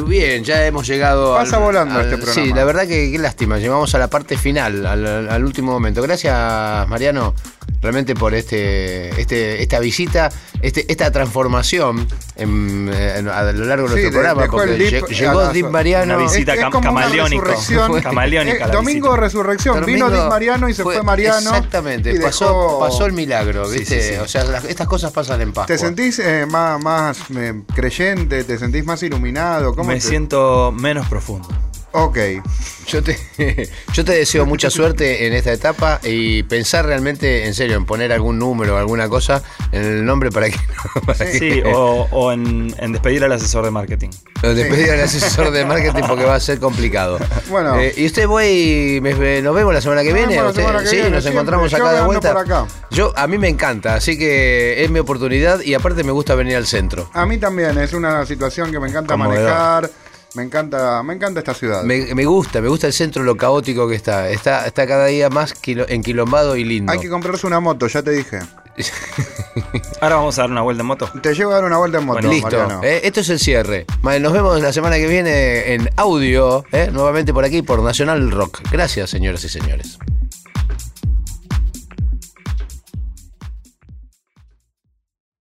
Speaker 2: Bien, ya hemos llegado.
Speaker 3: Pasa volando este programa.
Speaker 2: Sí, la verdad que qué lástima. Llegamos a la parte final, al, al último momento. Gracias, Mariano, realmente por este, este, esta visita, este, esta transformación en- en- a lo largo de
Speaker 3: Sí,
Speaker 2: nuestro
Speaker 3: de-
Speaker 2: programa. Porque
Speaker 3: dip
Speaker 2: lle- llegó Deep Mariano.
Speaker 4: Una visita
Speaker 3: como resurrección.
Speaker 4: Camaleónica
Speaker 3: Eh,
Speaker 4: la
Speaker 3: domingo
Speaker 4: visita.
Speaker 3: resurrección. Vino Dick Mariano y se fue, Mariano.
Speaker 2: Exactamente,
Speaker 3: y
Speaker 2: pasó,
Speaker 3: dejó-
Speaker 2: pasó el milagro,
Speaker 4: Sí,
Speaker 2: ¿viste?
Speaker 4: sí, sí.
Speaker 2: O sea, las- estas cosas pasan en Pascua.
Speaker 3: ¿Te sentís eh, más, más eh, creyente? ¿Te sentís más iluminado? ¿Cómo
Speaker 4: Me
Speaker 3: te-
Speaker 4: siento menos profundo.
Speaker 3: Ok.
Speaker 2: Yo te, yo te deseo mucha suerte en esta etapa y pensar realmente, en serio, en poner algún número o alguna cosa en el nombre para que...
Speaker 4: Sí, o, o en, en despedir al asesor de marketing.
Speaker 2: o despedir al asesor de marketing porque va a ser complicado.
Speaker 3: Bueno.
Speaker 2: Eh, y usted, güey, me- nos vemos la semana que viene.
Speaker 3: vemos la
Speaker 2: Usted-
Speaker 3: semana que
Speaker 2: sí,
Speaker 3: viene,
Speaker 2: nos
Speaker 3: siempre.
Speaker 2: encontramos
Speaker 3: Yo
Speaker 2: acá de vuelta.
Speaker 3: por acá.
Speaker 2: Yo, a mí me encanta, así que es mi oportunidad y aparte me gusta venir al centro.
Speaker 3: A mí también es una situación que me encanta
Speaker 4: Conmovedor.
Speaker 3: manejar. Me encanta, me encanta esta ciudad.
Speaker 2: Me, me gusta, me gusta el centro, lo caótico que está. Está, está cada día más quilo- enquilombado y lindo.
Speaker 3: Hay que comprarse una moto, ya te dije.
Speaker 4: Ahora vamos a dar una vuelta en moto.
Speaker 3: Te llevo a dar una vuelta en moto,
Speaker 4: Bueno,
Speaker 2: Listo, eh, esto es el cierre. Nos vemos la semana que viene en audio, eh, nuevamente por aquí, por Nacional Rock. Gracias, señoras y señores.